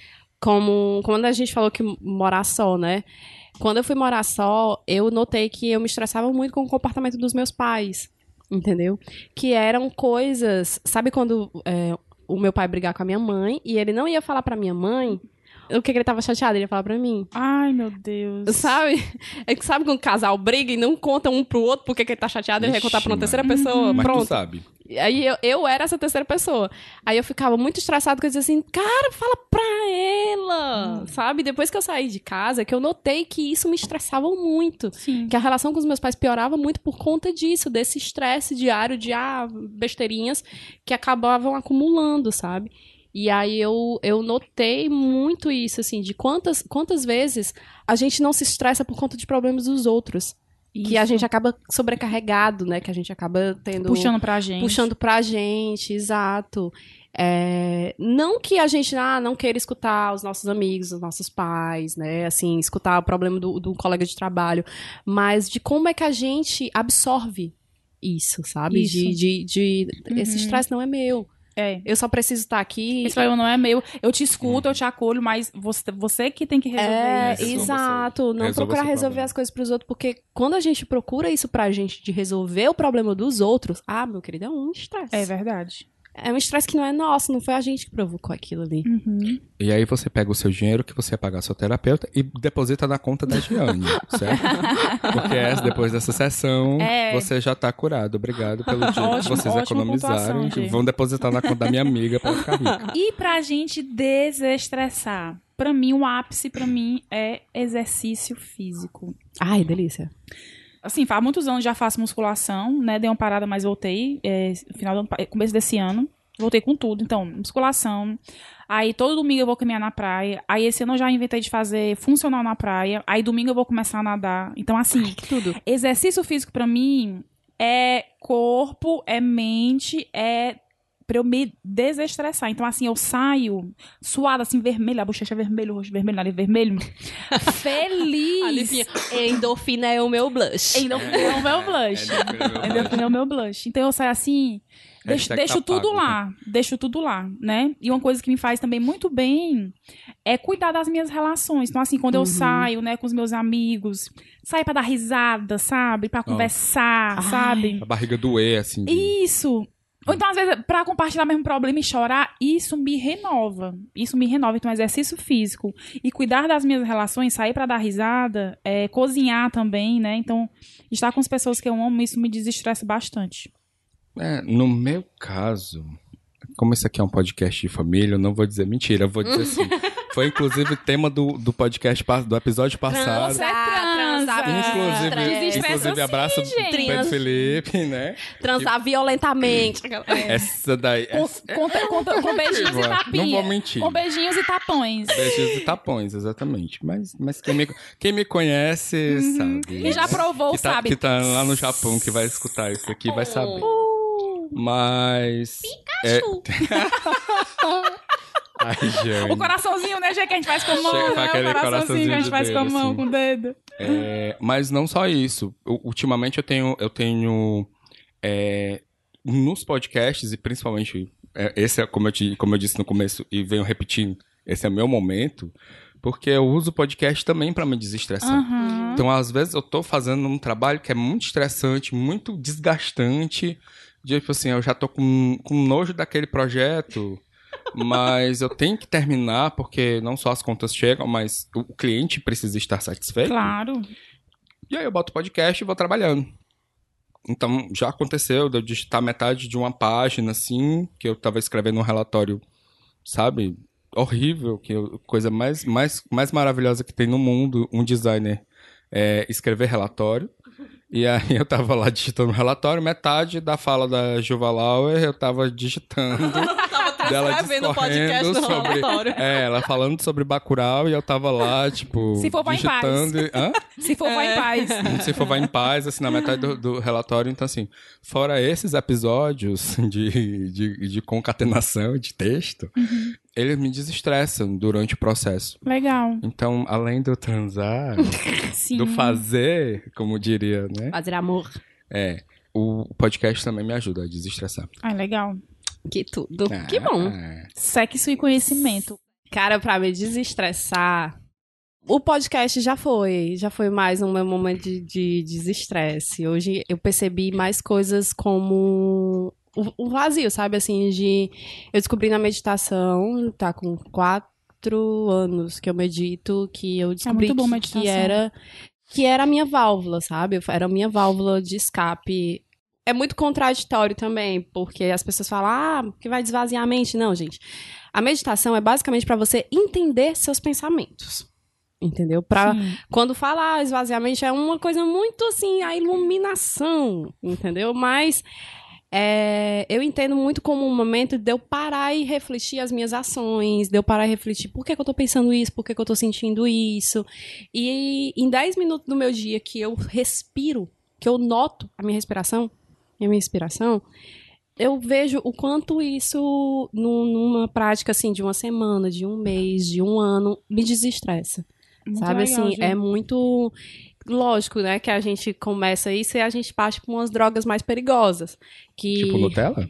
como quando a gente falou que morar só, né? Quando eu fui morar só, eu notei que eu me estressava muito com o comportamento dos meus pais, entendeu? Que eram coisas. Sabe quando é, o meu pai brigar com a minha mãe e ele não ia falar pra minha mãe o que, que ele tava chateado, ele ia falar pra mim. Ai, meu Deus. Sabe? É que sabe quando o casal briga e não conta um pro outro porque que ele tá chateado, ele vai Ixi, contar pra uma mano. terceira pessoa. Mas tu Pronto. sabe. Aí eu, eu era essa terceira pessoa. Aí eu ficava muito estressada porque eu dizia assim, cara, fala pra ela. Sabe? Depois que eu saí de casa, que eu notei que isso me estressava muito. Sim. Que a relação com os meus pais piorava muito por conta disso, desse estresse diário de ah, besteirinhas que acabavam acumulando, sabe? E aí eu, eu notei muito isso, assim, de quantas, quantas vezes a gente não se estressa por conta de problemas dos outros. Que a Isso. gente acaba sobrecarregado, né? Que a gente acaba tendo. puxando pra gente. Puxando pra gente, exato. É, não que a gente ah, não queira escutar os nossos amigos, os nossos pais, né? Assim, escutar o problema do, do colega de trabalho, mas de como é que a gente absorve isso, sabe? Isso. De, de, de- esse Uhum. estresse não é meu. É. Eu só preciso estar aqui. Esse problema não é meu. Eu te escuto, eu te acolho, mas você, você que tem que resolver É, isso. Exato. Não Resolva procurar resolver problema. as coisas pros outros, porque quando a gente procura isso pra gente de resolver o problema dos outros, ah, meu querido, é um estresse. É verdade. É um estresse que não é nosso, não foi a gente que provocou aquilo ali. Uhum. E aí você pega o seu dinheiro que você ia pagar seu terapeuta e deposita na conta da Giane, certo? Porque essa, depois dessa sessão, É. você já tá curado. Obrigado pelo que Ótimo, vocês ótima economizarem. pontuação, Gi. Vão depositar na conta da minha amiga pra ficar rica. E pra gente desestressar, pra mim, o ápice pra mim é exercício físico. Ai, delícia. Assim, faz muitos anos já faço musculação, né? Dei uma parada, mas voltei. É, final do ano, pa- começo desse ano. Voltei com tudo. Então, musculação. Aí todo domingo eu vou caminhar na praia. Aí esse ano eu já inventei de fazer funcional na praia. Aí domingo eu vou começar a nadar. Então, assim, Tudo. exercício físico pra mim é corpo, é mente, é pra eu me desestressar. Então, assim, eu saio suada, assim, vermelha, a bochecha vermelha, o rosto vermelho, nariz vermelho. feliz. Endorfina é o meu blush. Endorfina é o meu blush. Endorfina é o meu blush. Então eu saio assim, deixo, deixo tá tudo pago. lá. Deixo tudo lá, né? E uma coisa que me faz também muito bem é cuidar das minhas relações. Então, assim, quando eu saio, né, com os meus amigos, saio pra dar risada, sabe? Pra conversar, Ai. sabe? A barriga doer, assim. de- Isso. Ou então, às vezes, pra compartilhar mesmo problema e chorar, isso me renova. Isso me renova. Então, exercício físico e cuidar das minhas relações, sair pra dar risada, é, cozinhar também, né? Então, estar com as pessoas que eu amo, isso me desestressa bastante. É, no meu caso, como esse aqui é um podcast de família, eu não vou dizer mentira, eu vou dizer assim. Foi inclusive tema do, do podcast, do episódio passado. Transar, transar, Inclusive, Desestressa, inclusive abraço gente. Pedro Felipe, né? Transar violentamente. Essa daí. Com, essa- com, com- com beijinhos e Não tapinhas. vou mentir. Com beijinhos e tapões. Beijos e tapões, exatamente. Mas, mas quem, me, quem me conhece sabe. Quem já provou, que tá, sabe. Que tá lá no Japão, que vai escutar isso aqui, vai saber. Uh, Mas. É... Ai, o coraçãozinho, né, gente, que a gente faz com a mão, Chega né? O aquele coraçãozinho que a gente coraçãozinho faz com a mão, assim. com o dedo. É, mas não só isso. Ultimamente eu tenho, eu tenho é, nos podcasts, e principalmente, é, esse é como eu, te- como eu disse no começo e venho repetindo, esse é meu momento, porque eu uso o podcast também para me desestressar. Aham. Então, às vezes, eu tô fazendo um trabalho que é muito estressante, muito desgastante. Tipo assim, eu já tô com, com nojo daquele projeto, mas eu tenho que terminar, porque não só as contas chegam, mas o, cliente precisa estar satisfeito. Claro. E aí eu boto o podcast e vou trabalhando. Então, já aconteceu de eu digitar metade de uma página, assim, que eu tava escrevendo um relatório, sabe? Horrível, que eu- coisa mais, mais, mais maravilhosa que tem no mundo, um designer é escrever relatório. E aí eu tava lá digitando o relatório, metade da fala da Juva Lauer eu tava digitando. dela discorrendo sobre. É, ela falando sobre Bacurau e eu tava lá, tipo, Se for, vai em paz. e- Hã? Se for, vai em paz. Se for, vai em paz, assim, na metade do, do relatório. Então, assim, fora esses episódios de, de, de concatenação de texto, Uhum. eles me desestressam durante o processo. Legal. Então, além do transar, do fazer, como diria, né? Fazer amor. É, o podcast também me ajuda a desestressar. Ah, legal. Que tudo. que bom. Ah, Sexo e conhecimento. Cara, pra me desestressar, o podcast já foi, já foi mais um meu momento de, de desestresse. Hoje eu percebi mais coisas como o, o vazio, sabe? Assim, de. Eu descobri na meditação, tá com quatro anos que eu medito, que eu descobri muito bom que- que era que era a minha válvula, sabe? Era a minha válvula de escape. É muito contraditório também, porque as pessoas falam, ah, que vai desvaziar a mente. Não, gente. A meditação é basicamente para você entender seus pensamentos. Entendeu? Pra, Sim. quando fala ah, esvaziamento é uma coisa muito assim, a iluminação, entendeu? Mas é, eu entendo muito como um momento de eu parar e refletir as minhas ações, de eu parar e refletir por que, que eu tô pensando isso, por que, que eu tô sentindo isso. E em 10 minutos do meu dia que eu respiro, que eu noto a minha respiração, a minha inspiração, eu vejo o quanto isso, num- numa prática assim, de uma semana, de um mês, de um ano, me desestressa. Muito Sabe legal, assim, gente. é muito lógico, né, que a gente começa isso e a gente parte por umas drogas mais perigosas, que Tipo Nutella?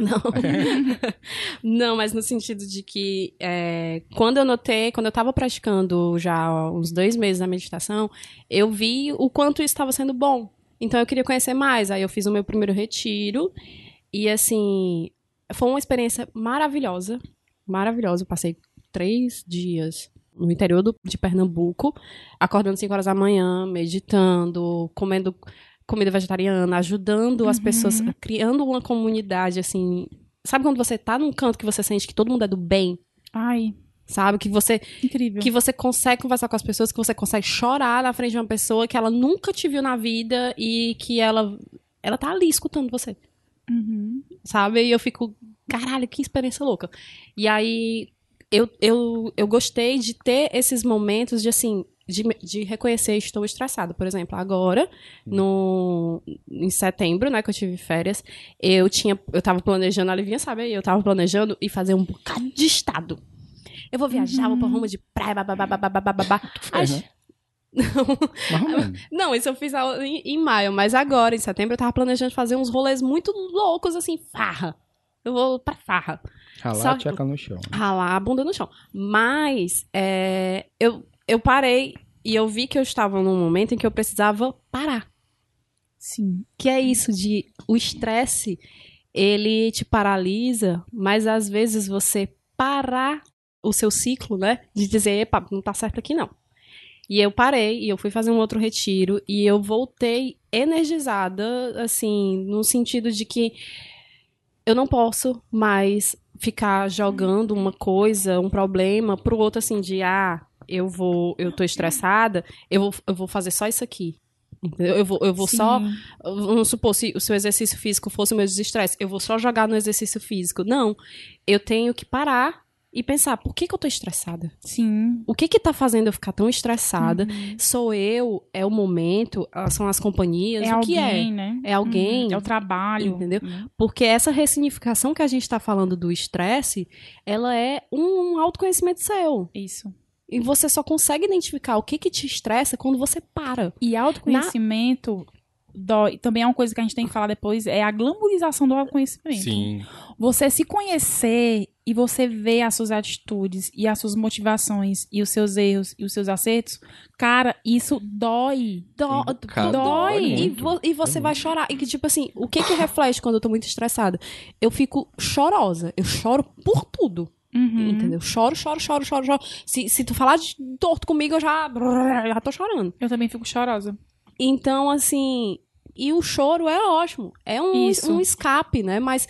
não. não, mas no sentido de que é, quando eu notei, quando eu tava praticando já uns dois meses a meditação, eu vi o quanto isso estava sendo bom. Então eu queria conhecer mais. Aí eu fiz o meu primeiro retiro. E assim, foi uma experiência maravilhosa. Maravilhosa. Eu passei três dias no interior do- de Pernambuco, acordando 5 horas da manhã, meditando, comendo comida vegetariana, ajudando as Uhum. pessoas, criando uma comunidade, assim. Sabe quando você tá num canto que você sente que todo mundo é do bem? Ai, Sabe? Que você, incrível. que você consegue conversar com as pessoas, que você consegue chorar na frente de uma pessoa que ela nunca te viu na vida e que ela, ela tá ali escutando você Uhum. sabe? E eu fico, caralho, que experiência louca. E aí eu, eu, eu gostei de ter esses momentos de assim, de, de reconhecer estou estressada. Por exemplo, agora, no, em setembro, né, que eu tive férias, eu tinha, eu tava planejando, a Livinha sabe aí, eu tava planejando ir fazer um bocado de estado. Eu vou viajar, vou pra Roma de praia, babá, babá, babá, babá. fez, né? Não, não, isso eu fiz em, em maio, mas agora, em setembro, eu tava planejando fazer uns rolês muito loucos, assim, farra. Eu vou pra farra. Ralar Só- a tcheca no chão. ralar a bunda no chão. Mas é, eu, eu parei e eu vi que eu estava num momento em que eu precisava parar. Sim. Que é isso de o estresse, ele te paralisa, mas às vezes você parar o seu ciclo, né? De dizer, epa, não tá certo aqui não. E eu parei e eu fui fazer um outro retiro e eu voltei energizada, assim, no sentido de que eu não posso mais ficar jogando uma coisa, um problema pro outro assim de ah, eu vou, eu tô estressada, eu vou, eu vou fazer só isso aqui. Entendeu? Eu vou, eu vou só. Vamos supor, se o seu exercício físico fosse o meu desestresse, eu vou só jogar no exercício físico. Não. Eu tenho que parar e pensar, por que, que eu tô estressada? Sim. O que que tá fazendo eu ficar tão estressada? Uhum. Sou eu? É o momento? Ah, São as companhias? É o alguém, que é? né? É alguém? Uhum. É o trabalho. Entendeu? né? Porque essa ressignificação que a gente tá falando do estresse, ela é um autoconhecimento seu. Isso. E você só consegue identificar o que que te estressa quando você para. E autoconhecimento dói. Também é uma coisa que a gente tem que falar depois, é a glamorização do autoconhecimento. Sim. Você se conhecer e você ver as suas atitudes e as suas motivações e os seus erros e os seus acertos, cara, isso dói. Dó- Cara, dói. E, muito. vo- e você Dói vai chorar. E que, tipo assim, o que que reflete quando eu tô muito estressada? Eu fico chorosa. Eu choro por tudo. Uhum. Entendeu? Choro, choro, choro, choro, choro. Se, se tu falar de torto comigo, eu já, já tô chorando. Eu também fico chorosa. Então, assim. E o choro é ótimo. É um, Isso. um escape, né? Mas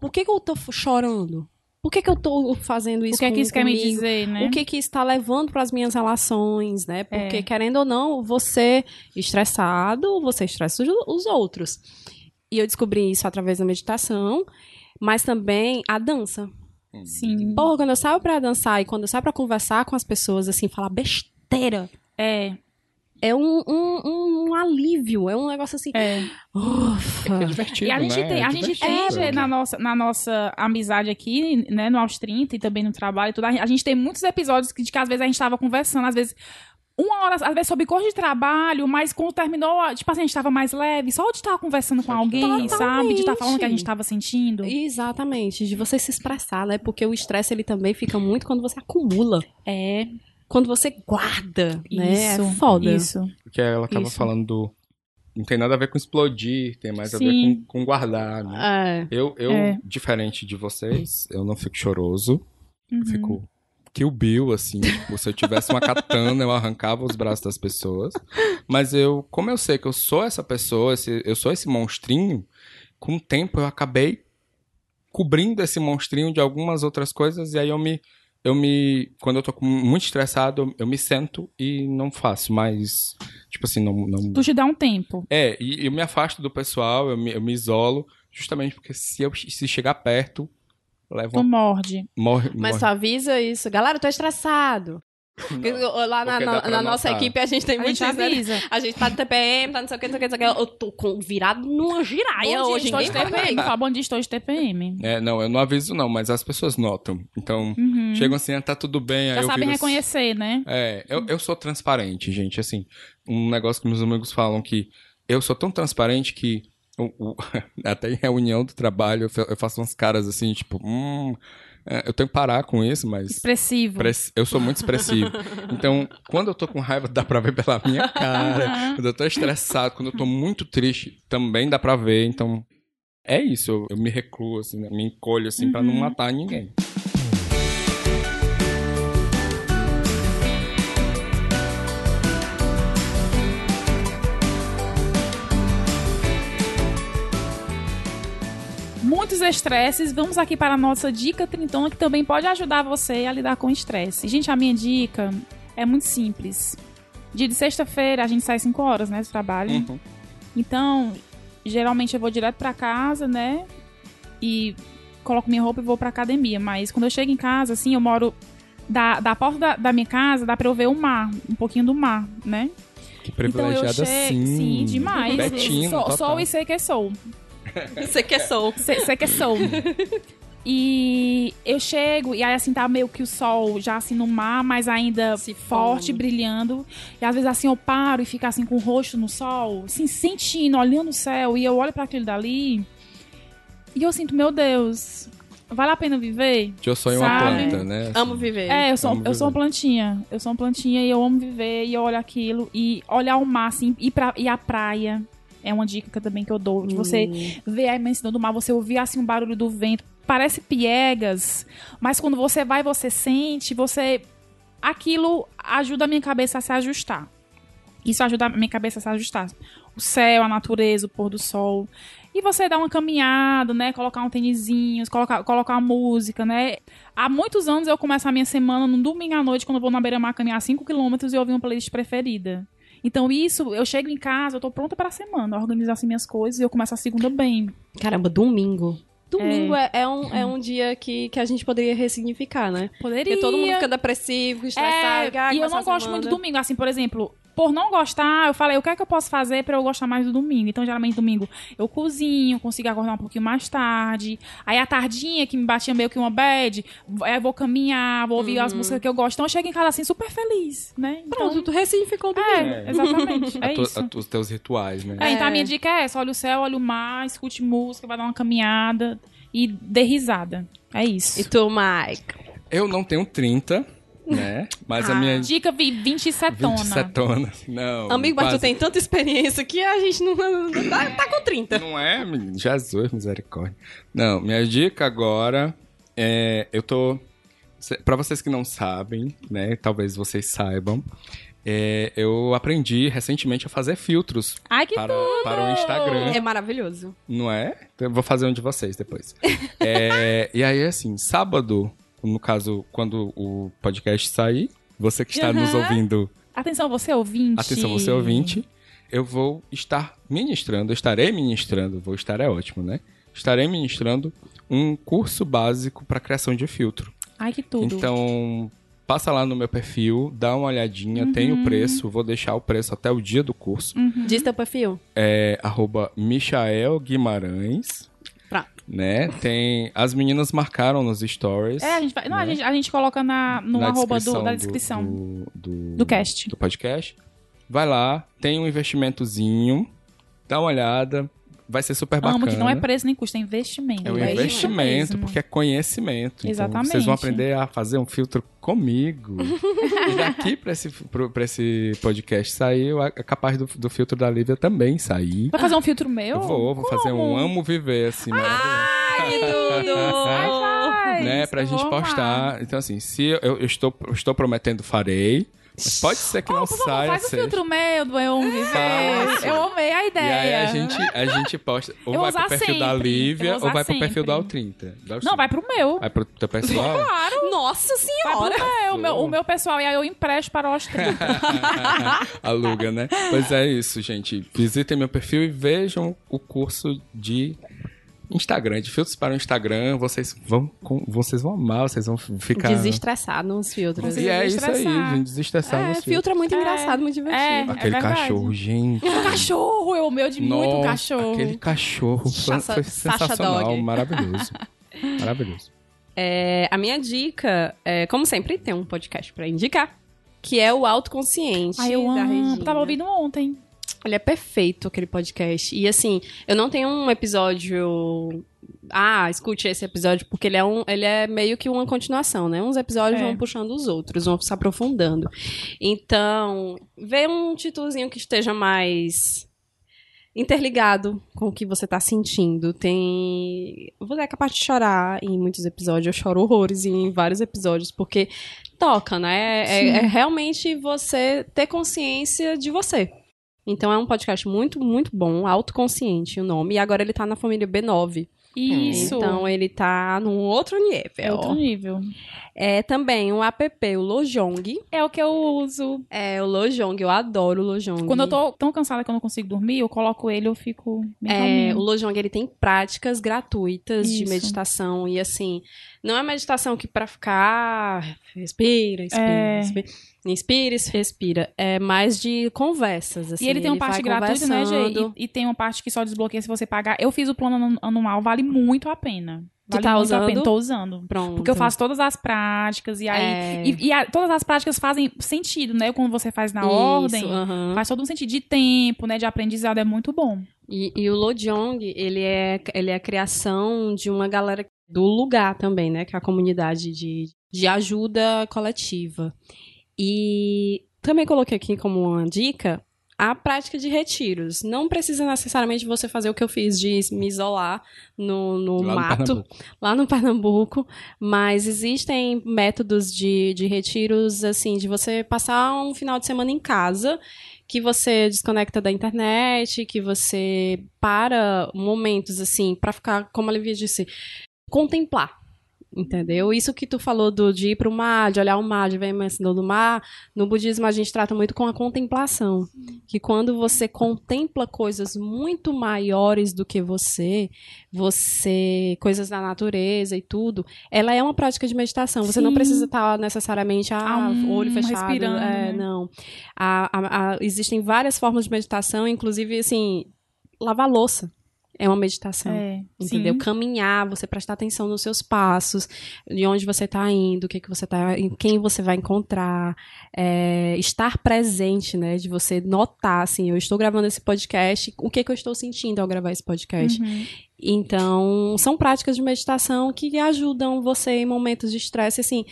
por que, que eu tô chorando? Por que, que eu tô fazendo isso o que é que isso quer me comigo? dizer, né? O que que está levando para as minhas relações, né? Porque, É. querendo ou não, você estressado, você estressa os, os outros. E eu descobri isso através da meditação, mas também a dança. Sim. Porra, quando eu saio pra dançar e quando eu saio pra conversar com as pessoas, assim, falar besteira, É, é um, um, um alívio, é um negócio assim. é. Ufa. É divertido, E a gente né? tem, É a gente tem gente, na nossa, na nossa amizade aqui, né, no Aos 30 e também no trabalho e tudo, a gente- tem muitos episódios que, de que às vezes a gente tava conversando, às vezes uma hora, às vezes sobre coisa de trabalho, mas quando terminou, tipo assim, a gente tava mais leve, só de estar conversando com alguém, sabe? De estar falando o que a gente tava sentindo. Exatamente, de você se expressar, né? Porque o estresse ele também fica muito quando você acumula. É, Quando você guarda, né? isso. É foda. Isso. Porque ela tava Isso. falando do. Não tem nada a ver com explodir, tem mais a ver Sim. com, com guardar, né? É. Eu, eu É. diferente de vocês, eu não fico choroso. Eu Uhum. fico Kill Bill, assim. tipo, se eu tivesse uma katana, eu arrancava os braços das pessoas. Mas eu, como eu sei que eu sou essa pessoa, esse- eu sou esse monstrinho, com o tempo eu acabei cobrindo esse monstrinho de algumas outras coisas, e aí eu me. Eu me. Quando eu tô muito estressado, eu, me sento e não faço mais. Tipo assim, não. não Tu te dá um tempo. é, e eu me afasto do pessoal, eu me, eu me isolo, justamente porque se eu se chegar perto, leva Tu morde. morre, Mas morre. tu avisa isso. Galera, eu tô estressado. Porque Lá na, na- na nossa equipe a gente tem A muito gente isso, né? avisa. A gente tá de TPM, tá não sei o que, não sei o que, não sei o que. Eu tô com- virado numa giraia Bom dia, hoje. estou de ninguém fala TPM. Fala bom dia, estou de TPM. É, não, eu não aviso não, mas as pessoas notam. Então, Uhum. chegam assim, ah, tá tudo bem, Já sabem viro reconhecer, né? É, eu, eu sou transparente, gente, assim, um negócio que meus amigos falam que eu sou tão transparente que o- o- até em reunião do trabalho eu fa- eu faço umas caras assim, tipo, hum, eu tenho que parar com isso, mas Expressivo. Press- Eu sou muito expressivo. Então, quando eu tô com raiva, dá pra ver pela minha cara. Quando eu tô estressado, quando eu tô muito triste, também dá pra ver. Então, é isso. Eu, eu me recluo, assim, né? me encolho, assim, pra não Uhum. matar ninguém. Muitos estresses. Vamos aqui para a nossa dica trintona, que também pode ajudar você a lidar com o estresse. Gente, a minha dica é muito simples. Dia de sexta-feira, a gente sai 5 horas, né, do trabalho. Uhum. Então, geralmente eu vou direto pra casa, né? E coloco minha roupa e vou pra academia. Mas quando eu chego em casa, assim, eu moro da, da porta da, da minha casa dá pra eu ver o mar, um pouquinho do mar, né? Que Então eu privilegiada chego. sim. Sim, demais. Betinho, sou, sou e sei que sou. Você que é sou. Sei, sei que sou. E eu chego, e aí assim tá meio que o sol já assim no mar, mas ainda Se forte, brilhando. E às vezes assim eu paro e fico assim com o rosto no sol, assim, sentindo, olhando o céu, e eu olho pra aquilo dali. E eu sinto, meu Deus, vale a pena viver? Eu sou uma planta, né? Amo viver. É, eu sou, Amo eu sou uma plantinha. Eu sou uma plantinha e eu amo viver e eu olho aquilo e olhar o mar, assim, ir, pra, ir à praia. É uma dica também que eu dou. De você Hum. ver a imensidão do mar, você ouvir assim um barulho do vento. Parece piegas, mas quando você vai, você sente, você. Aquilo ajuda a minha cabeça a se ajustar. Isso ajuda a minha cabeça a se ajustar. O céu, a natureza, o pôr do sol. E você dá uma caminhada, né? Colocar um tênisinho, colocar, colocar uma música, né? Há muitos anos eu começo a minha semana num domingo à noite, quando eu vou na beira-mar caminhar 5km e ouvir uma playlist preferida. Então, isso, eu chego em casa, eu tô pronta pra semana, organizar assim minhas coisas e eu começo a segunda bem. Caramba, domingo. Domingo é, é um, é um dia que, que a gente poderia ressignificar, né? Poderia. Porque todo mundo fica depressivo, estressado. É, e eu não gosto semana. muito do domingo. Assim, por exemplo, por não gostar, eu falei, o que é que eu posso fazer pra eu gostar mais do domingo? Então, geralmente, domingo eu cozinho, consigo acordar um pouquinho mais tarde. Aí, a tardinha, que me batia meio que uma bad, aí eu vou caminhar, vou ouvir as músicas que eu gosto. Então, eu chego em casa, assim, super feliz, né? Então, Pronto, tu ressignificou o domingo. é, exatamente. É isso. a os teus rituais, né? É, então, a É. minha dica é essa. Olha o céu, olha o mar, escute música, vai dar uma caminhada e dê risada. É isso. E tu, Mike? Eu não tenho 30, né? Mas a Ah. minha Dica vi- 27 tona. 27 tona. Não. Amigo, mas tu quase- tem tanta experiência que a gente não, não tá, tá com 30. Não é, menino? Jesus, misericórdia. Não, minha dica agora é. Eu tô. Pra vocês que não sabem, né? Talvez vocês saibam. é, eu aprendi recentemente a fazer filtros Ai, que para, tudo! para o Instagram. É maravilhoso. Não é? Então Eu vou fazer um de vocês depois. É, e aí, assim, sábado, no caso, quando o podcast sair, você que está nos Aham. ouvindo, Atenção, você é ouvinte. atenção, você ouvinte, eu vou estar ministrando, eu estarei ministrando, vou estar é ótimo, né? Estarei ministrando um curso básico para criação de filtro. Ai, que tudo. Então, passa lá no meu perfil, dá uma olhadinha, tem Uhum. o preço, vou deixar o preço até o dia do curso. Diz teu perfil. É arroba Michael Guimarães. Né? Tem. As meninas marcaram nos stories. É, a gente vai. Não, a, né? gente, a gente coloca na, no na arroba do, da descrição. Do, do, Do cast. do podcast. Vai lá, tem um investimentozinho, dá uma olhada, vai ser super bacana. Amo que não é preço nem custo, é investimento. É um isso investimento, porque é conhecimento. Então, Exatamente. vocês vão aprender a fazer um filtro comigo. e daqui pra esse, pro- pra esse podcast sair, eu- é capaz do, do filtro da Lívia também sair. Vai fazer um filtro meu? Eu vou, vou fazer um Como? amo viver, assim. Ai, que tudo! Ai, faz. né, pra gente amar. postar. Então, assim, se eu, eu estou, eu estou prometendo, farei. Mas pode ser que Oh, não por favor, saia. faz o filtro meu do Eu Amo Viver. Eu amei a E ideia. aí a gente, a gente posta. Ou Eu vai pro perfil da sempre. Eu Lívia, ou vai pro perfil do sempre. Al30. Do Al30. Não, vai pro meu. Vai pro teu pessoal? Claro, Nossa vai senhora! pro meu. O meu, o meu pessoal. E aí eu empresto para o Austríaco. Aluga, né? Pois é isso, gente. Visitem meu perfil e vejam o curso de Instagram, de filtros para o Instagram. Vocês vão, com- vocês vão amar, vocês vão ficar. Desestressar nos filtros. E é isso aí, gente. Desestressar É, nos filtros. filtro é muito É, engraçado, muito divertido. é. Aquele verdade. cachorro, gente. cachorro, eu amei de muito Nossa, cachorro. Aquele cachorro foi, Sacha- foi sensacional, Dog. maravilhoso. Maravilhoso. É, a minha dica, é, como sempre, tem um podcast pra indicar, que é o Autoconsciente Ai, eu da amo. Regina. Tava ouvindo ontem. Ele é perfeito, aquele podcast. E assim, eu não tenho um episódio. Ah, escute esse episódio, porque ele é, um, ele é meio que uma continuação, né? Uns episódios É. vão puxando os outros, vão se aprofundando. Então, vê um títulozinho que esteja mais interligado com o que você tá sentindo. Tem. Você é capaz de chorar em muitos episódios. Eu choro horrores em vários episódios, porque toca, né? É, Sim. é realmente você ter consciência de você. Então é um podcast muito, muito bom, autoconsciente o nome. E agora ele tá na família B9. Isso. Então ele tá num outro nível. outro nível. É também um app, o Lojong. É o que eu uso. É, o Lojong, eu adoro o Lojong. Quando eu tô tão cansada que eu não consigo dormir, eu coloco ele e eu fico bem É, calminha. o Lojong ele tem práticas gratuitas de Isso. meditação e assim, não é meditação que pra ficar respira, respira, É. respira, inspira, respira, é mais de conversas assim. E ele tem uma parte vai gratuita, né, Gê? E, e tem uma parte que só desbloqueia se você pagar. Eu fiz o plano anu- anual, vale muito a pena. Tu Vale tá usando? Tô usando. Pronto. Porque eu faço todas as práticas e aí. É. E, e a- todas as práticas fazem sentido, né? Quando você faz na Isso, ordem. aham. Faz todo um sentido de tempo, né? De aprendizado, é muito bom. E, e o Lojong, ele é, ele é a criação de uma galera do lugar também, né? Que é a comunidade de, de ajuda coletiva. E também coloquei aqui como uma dica a prática de retiros. Não precisa necessariamente você fazer o que eu fiz de me isolar no, no Lá no mato Pernambuco. lá no Pernambuco, mas existem métodos de, de retiros, assim, de você passar um final de semana em casa, que você desconecta da internet, que você para momentos, assim, pra ficar, como a Olivia disse, contemplar. Entendeu? Isso que tu falou do, de ir pro mar, de olhar o mar, de ver a imensidão do mar, no budismo a gente trata muito com a contemplação. Que quando você contempla coisas muito maiores do que você, você, coisas da natureza e tudo, ela é uma prática de meditação. Você não Sim. precisa estar necessariamente, ah, Ah, um, olho fechado. respirando, é, né? Não. A- a- a- existem várias formas de meditação, inclusive, assim, lavar louça. É uma meditação. É. Entendeu? Sim. Caminhar, você prestar atenção nos seus passos, de onde você está indo, o que, que você tá, em quem você vai encontrar, é, estar presente, né? De você notar, assim, eu estou gravando esse podcast, o que, que eu estou sentindo ao gravar esse podcast. Uhum. Então, são práticas de meditação que ajudam você em momentos de estresse, assim.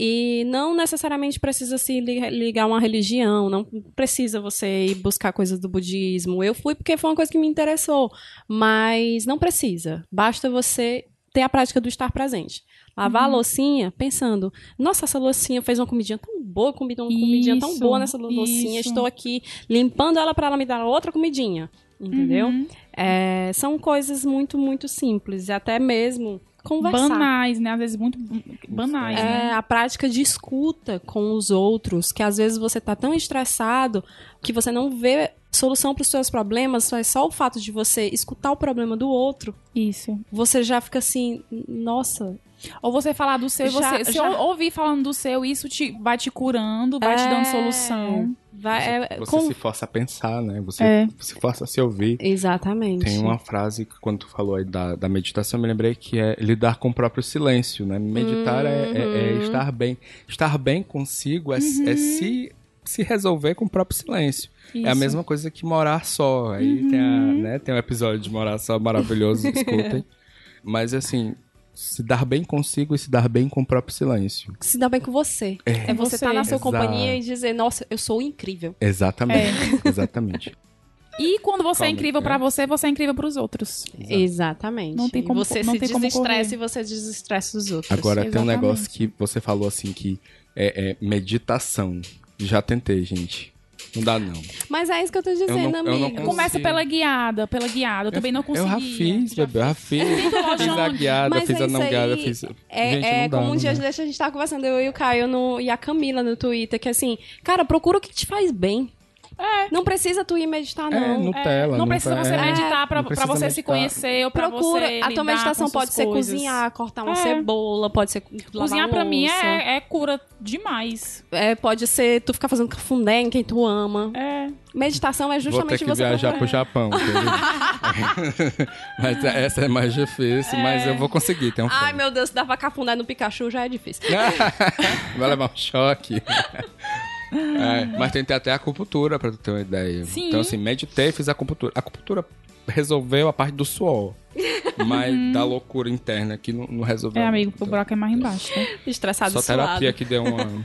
E não necessariamente precisa se li- ligar a uma religião, não precisa você ir buscar coisas do budismo. Eu fui porque foi uma coisa que me interessou, mas não precisa. Basta você ter a prática do estar presente. Lavar a loucinha pensando, nossa, essa loucinha fez uma comidinha tão boa, comi uma comidinha tão Isso, boa nessa loucinha, isso. estou aqui limpando ela para ela me dar outra comidinha. Entendeu? Uhum. É, são coisas muito, muito simples. Até mesmo conversar. Banais, né? Às vezes muito banais, É, né? a prática de escuta com os outros, que às vezes você tá tão estressado que você não vê solução para os seus problemas, mas só o fato de você escutar o problema do outro, Isso. você já fica assim, nossa, Ou você falar do seu, Já- você, se já- eu ouvir falando do seu, isso te, vai te curando, vai te É. dando solução. Vai é, Você com- se força a pensar, né? Você É. se força a se ouvir. Exatamente. Tem uma frase que quando tu falou aí da, da meditação, eu me lembrei que é lidar com o próprio silêncio, né? Meditar é, é- é Uhum. estar bem. Estar bem consigo é, é se, se resolver com o próprio silêncio. É a Isso. Uhum. mesma coisa que morar só. Aí tem, a, né, tem um episódio de morar só maravilhoso, escutem. Mas assim, se dar bem consigo e se dar bem com o próprio silêncio. Se dá bem com você. É, você estar Você. na sua Exato. companhia e dizer, nossa, eu sou incrível. Exatamente. Exatamente. E quando você é Calma, incrível é. pra você, você é incrível pros outros. Exatamente. Não tem como- você não se desestressa e você desestressa os outros. Agora tem um Exatamente. negócio que você falou assim que é, é meditação. Já tentei, gente. Não dá, não. Mas é isso que eu tô dizendo, Eu não- eu não amigo. consigo. Começa pela guiada, pela guiada. Eu também não consegui. Eu já fiz, bebê. Eu já fiz. Fiz a guiada, Mas fiz é a não guiada, fiz. É, gente, é não dá, como um dia desse a gente tava conversando, eu e o Caio no, e a Camila no Twitter, que assim, cara, procura o que te faz bem. Não precisa tu ir meditar, É, não. Nutella. Não precisa você é, meditar pra, não pra precisa você se meditar. conhecer ou pra Procura. você a tua meditação pode ser coisas. cozinhar, cortar uma É. cebola, pode ser lavar Cozinhar pra mim é, é cura demais. É, pode ser tu ficar fazendo cafundé em quem tu ama. É. Meditação é Vou ter justamente que você. viajar pro Japão. mas essa é mais difícil, mas eu vou conseguir, tem um Ai, meu Deus, se dá pra cafundé no Pikachu já é difícil. Vai levar um choque. É, mas tentei até a acupuntura, pra tu ter uma ideia. Sim. Então, assim, meditei, fiz a acupuntura. A acupuntura resolveu a parte do suor. Mas da loucura interna que não, não resolveu. Uhum. É, amigo, o buraco é mais embaixo, tá? Estressado Só e suado. terapia que deu uma.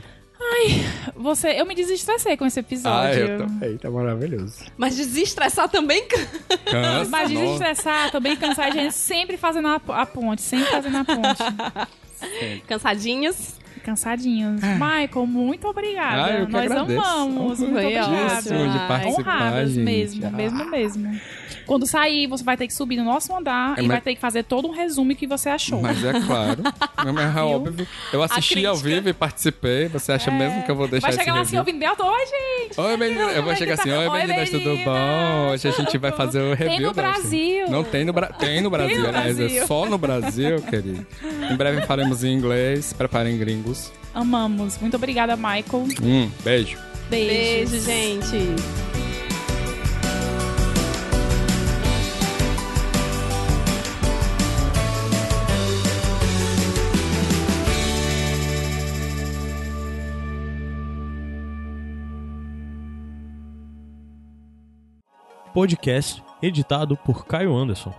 Você, eu me desestressei com esse ah, episódio. eu também, tá maravilhoso. Mas desestressar também. Cansa, Mas desestressar, tô bem cansadinha, sempre fazendo a, a ponte, sempre fazendo a ponte. Cansadinhos. Cansadinhos. Michael, muito obrigada. Ah, eu que Nós agradeço. amamos. Muito Foi obrigada. de participar, gente. mesmo, Ah. mesmo, mesmo. Quando sair, você vai ter que subir no nosso andar É, e mas- vai ter que fazer todo um resumo que você achou. Mas é claro. Mas é óbvio. Eu assisti ao vivo e participei. Você acha mesmo que eu vou deixar vai chegar lá assim, ouvindo alto. Oi, gente! Oi, menina. Eu vou é chegar assim. Oi, meninas, tudo bom? Hoje a gente vai fazer o Tem review. no da- Brasil. Não tem no, Bra... tem no Brasil, no aliás. É Brasil. só no Brasil, querido. Em breve faremos em inglês. Preparem gringos. Amamos. Muito obrigada, Michael. Hum, beijo. Beijos. Beijo, gente. Podcast editado por Caio Anderson.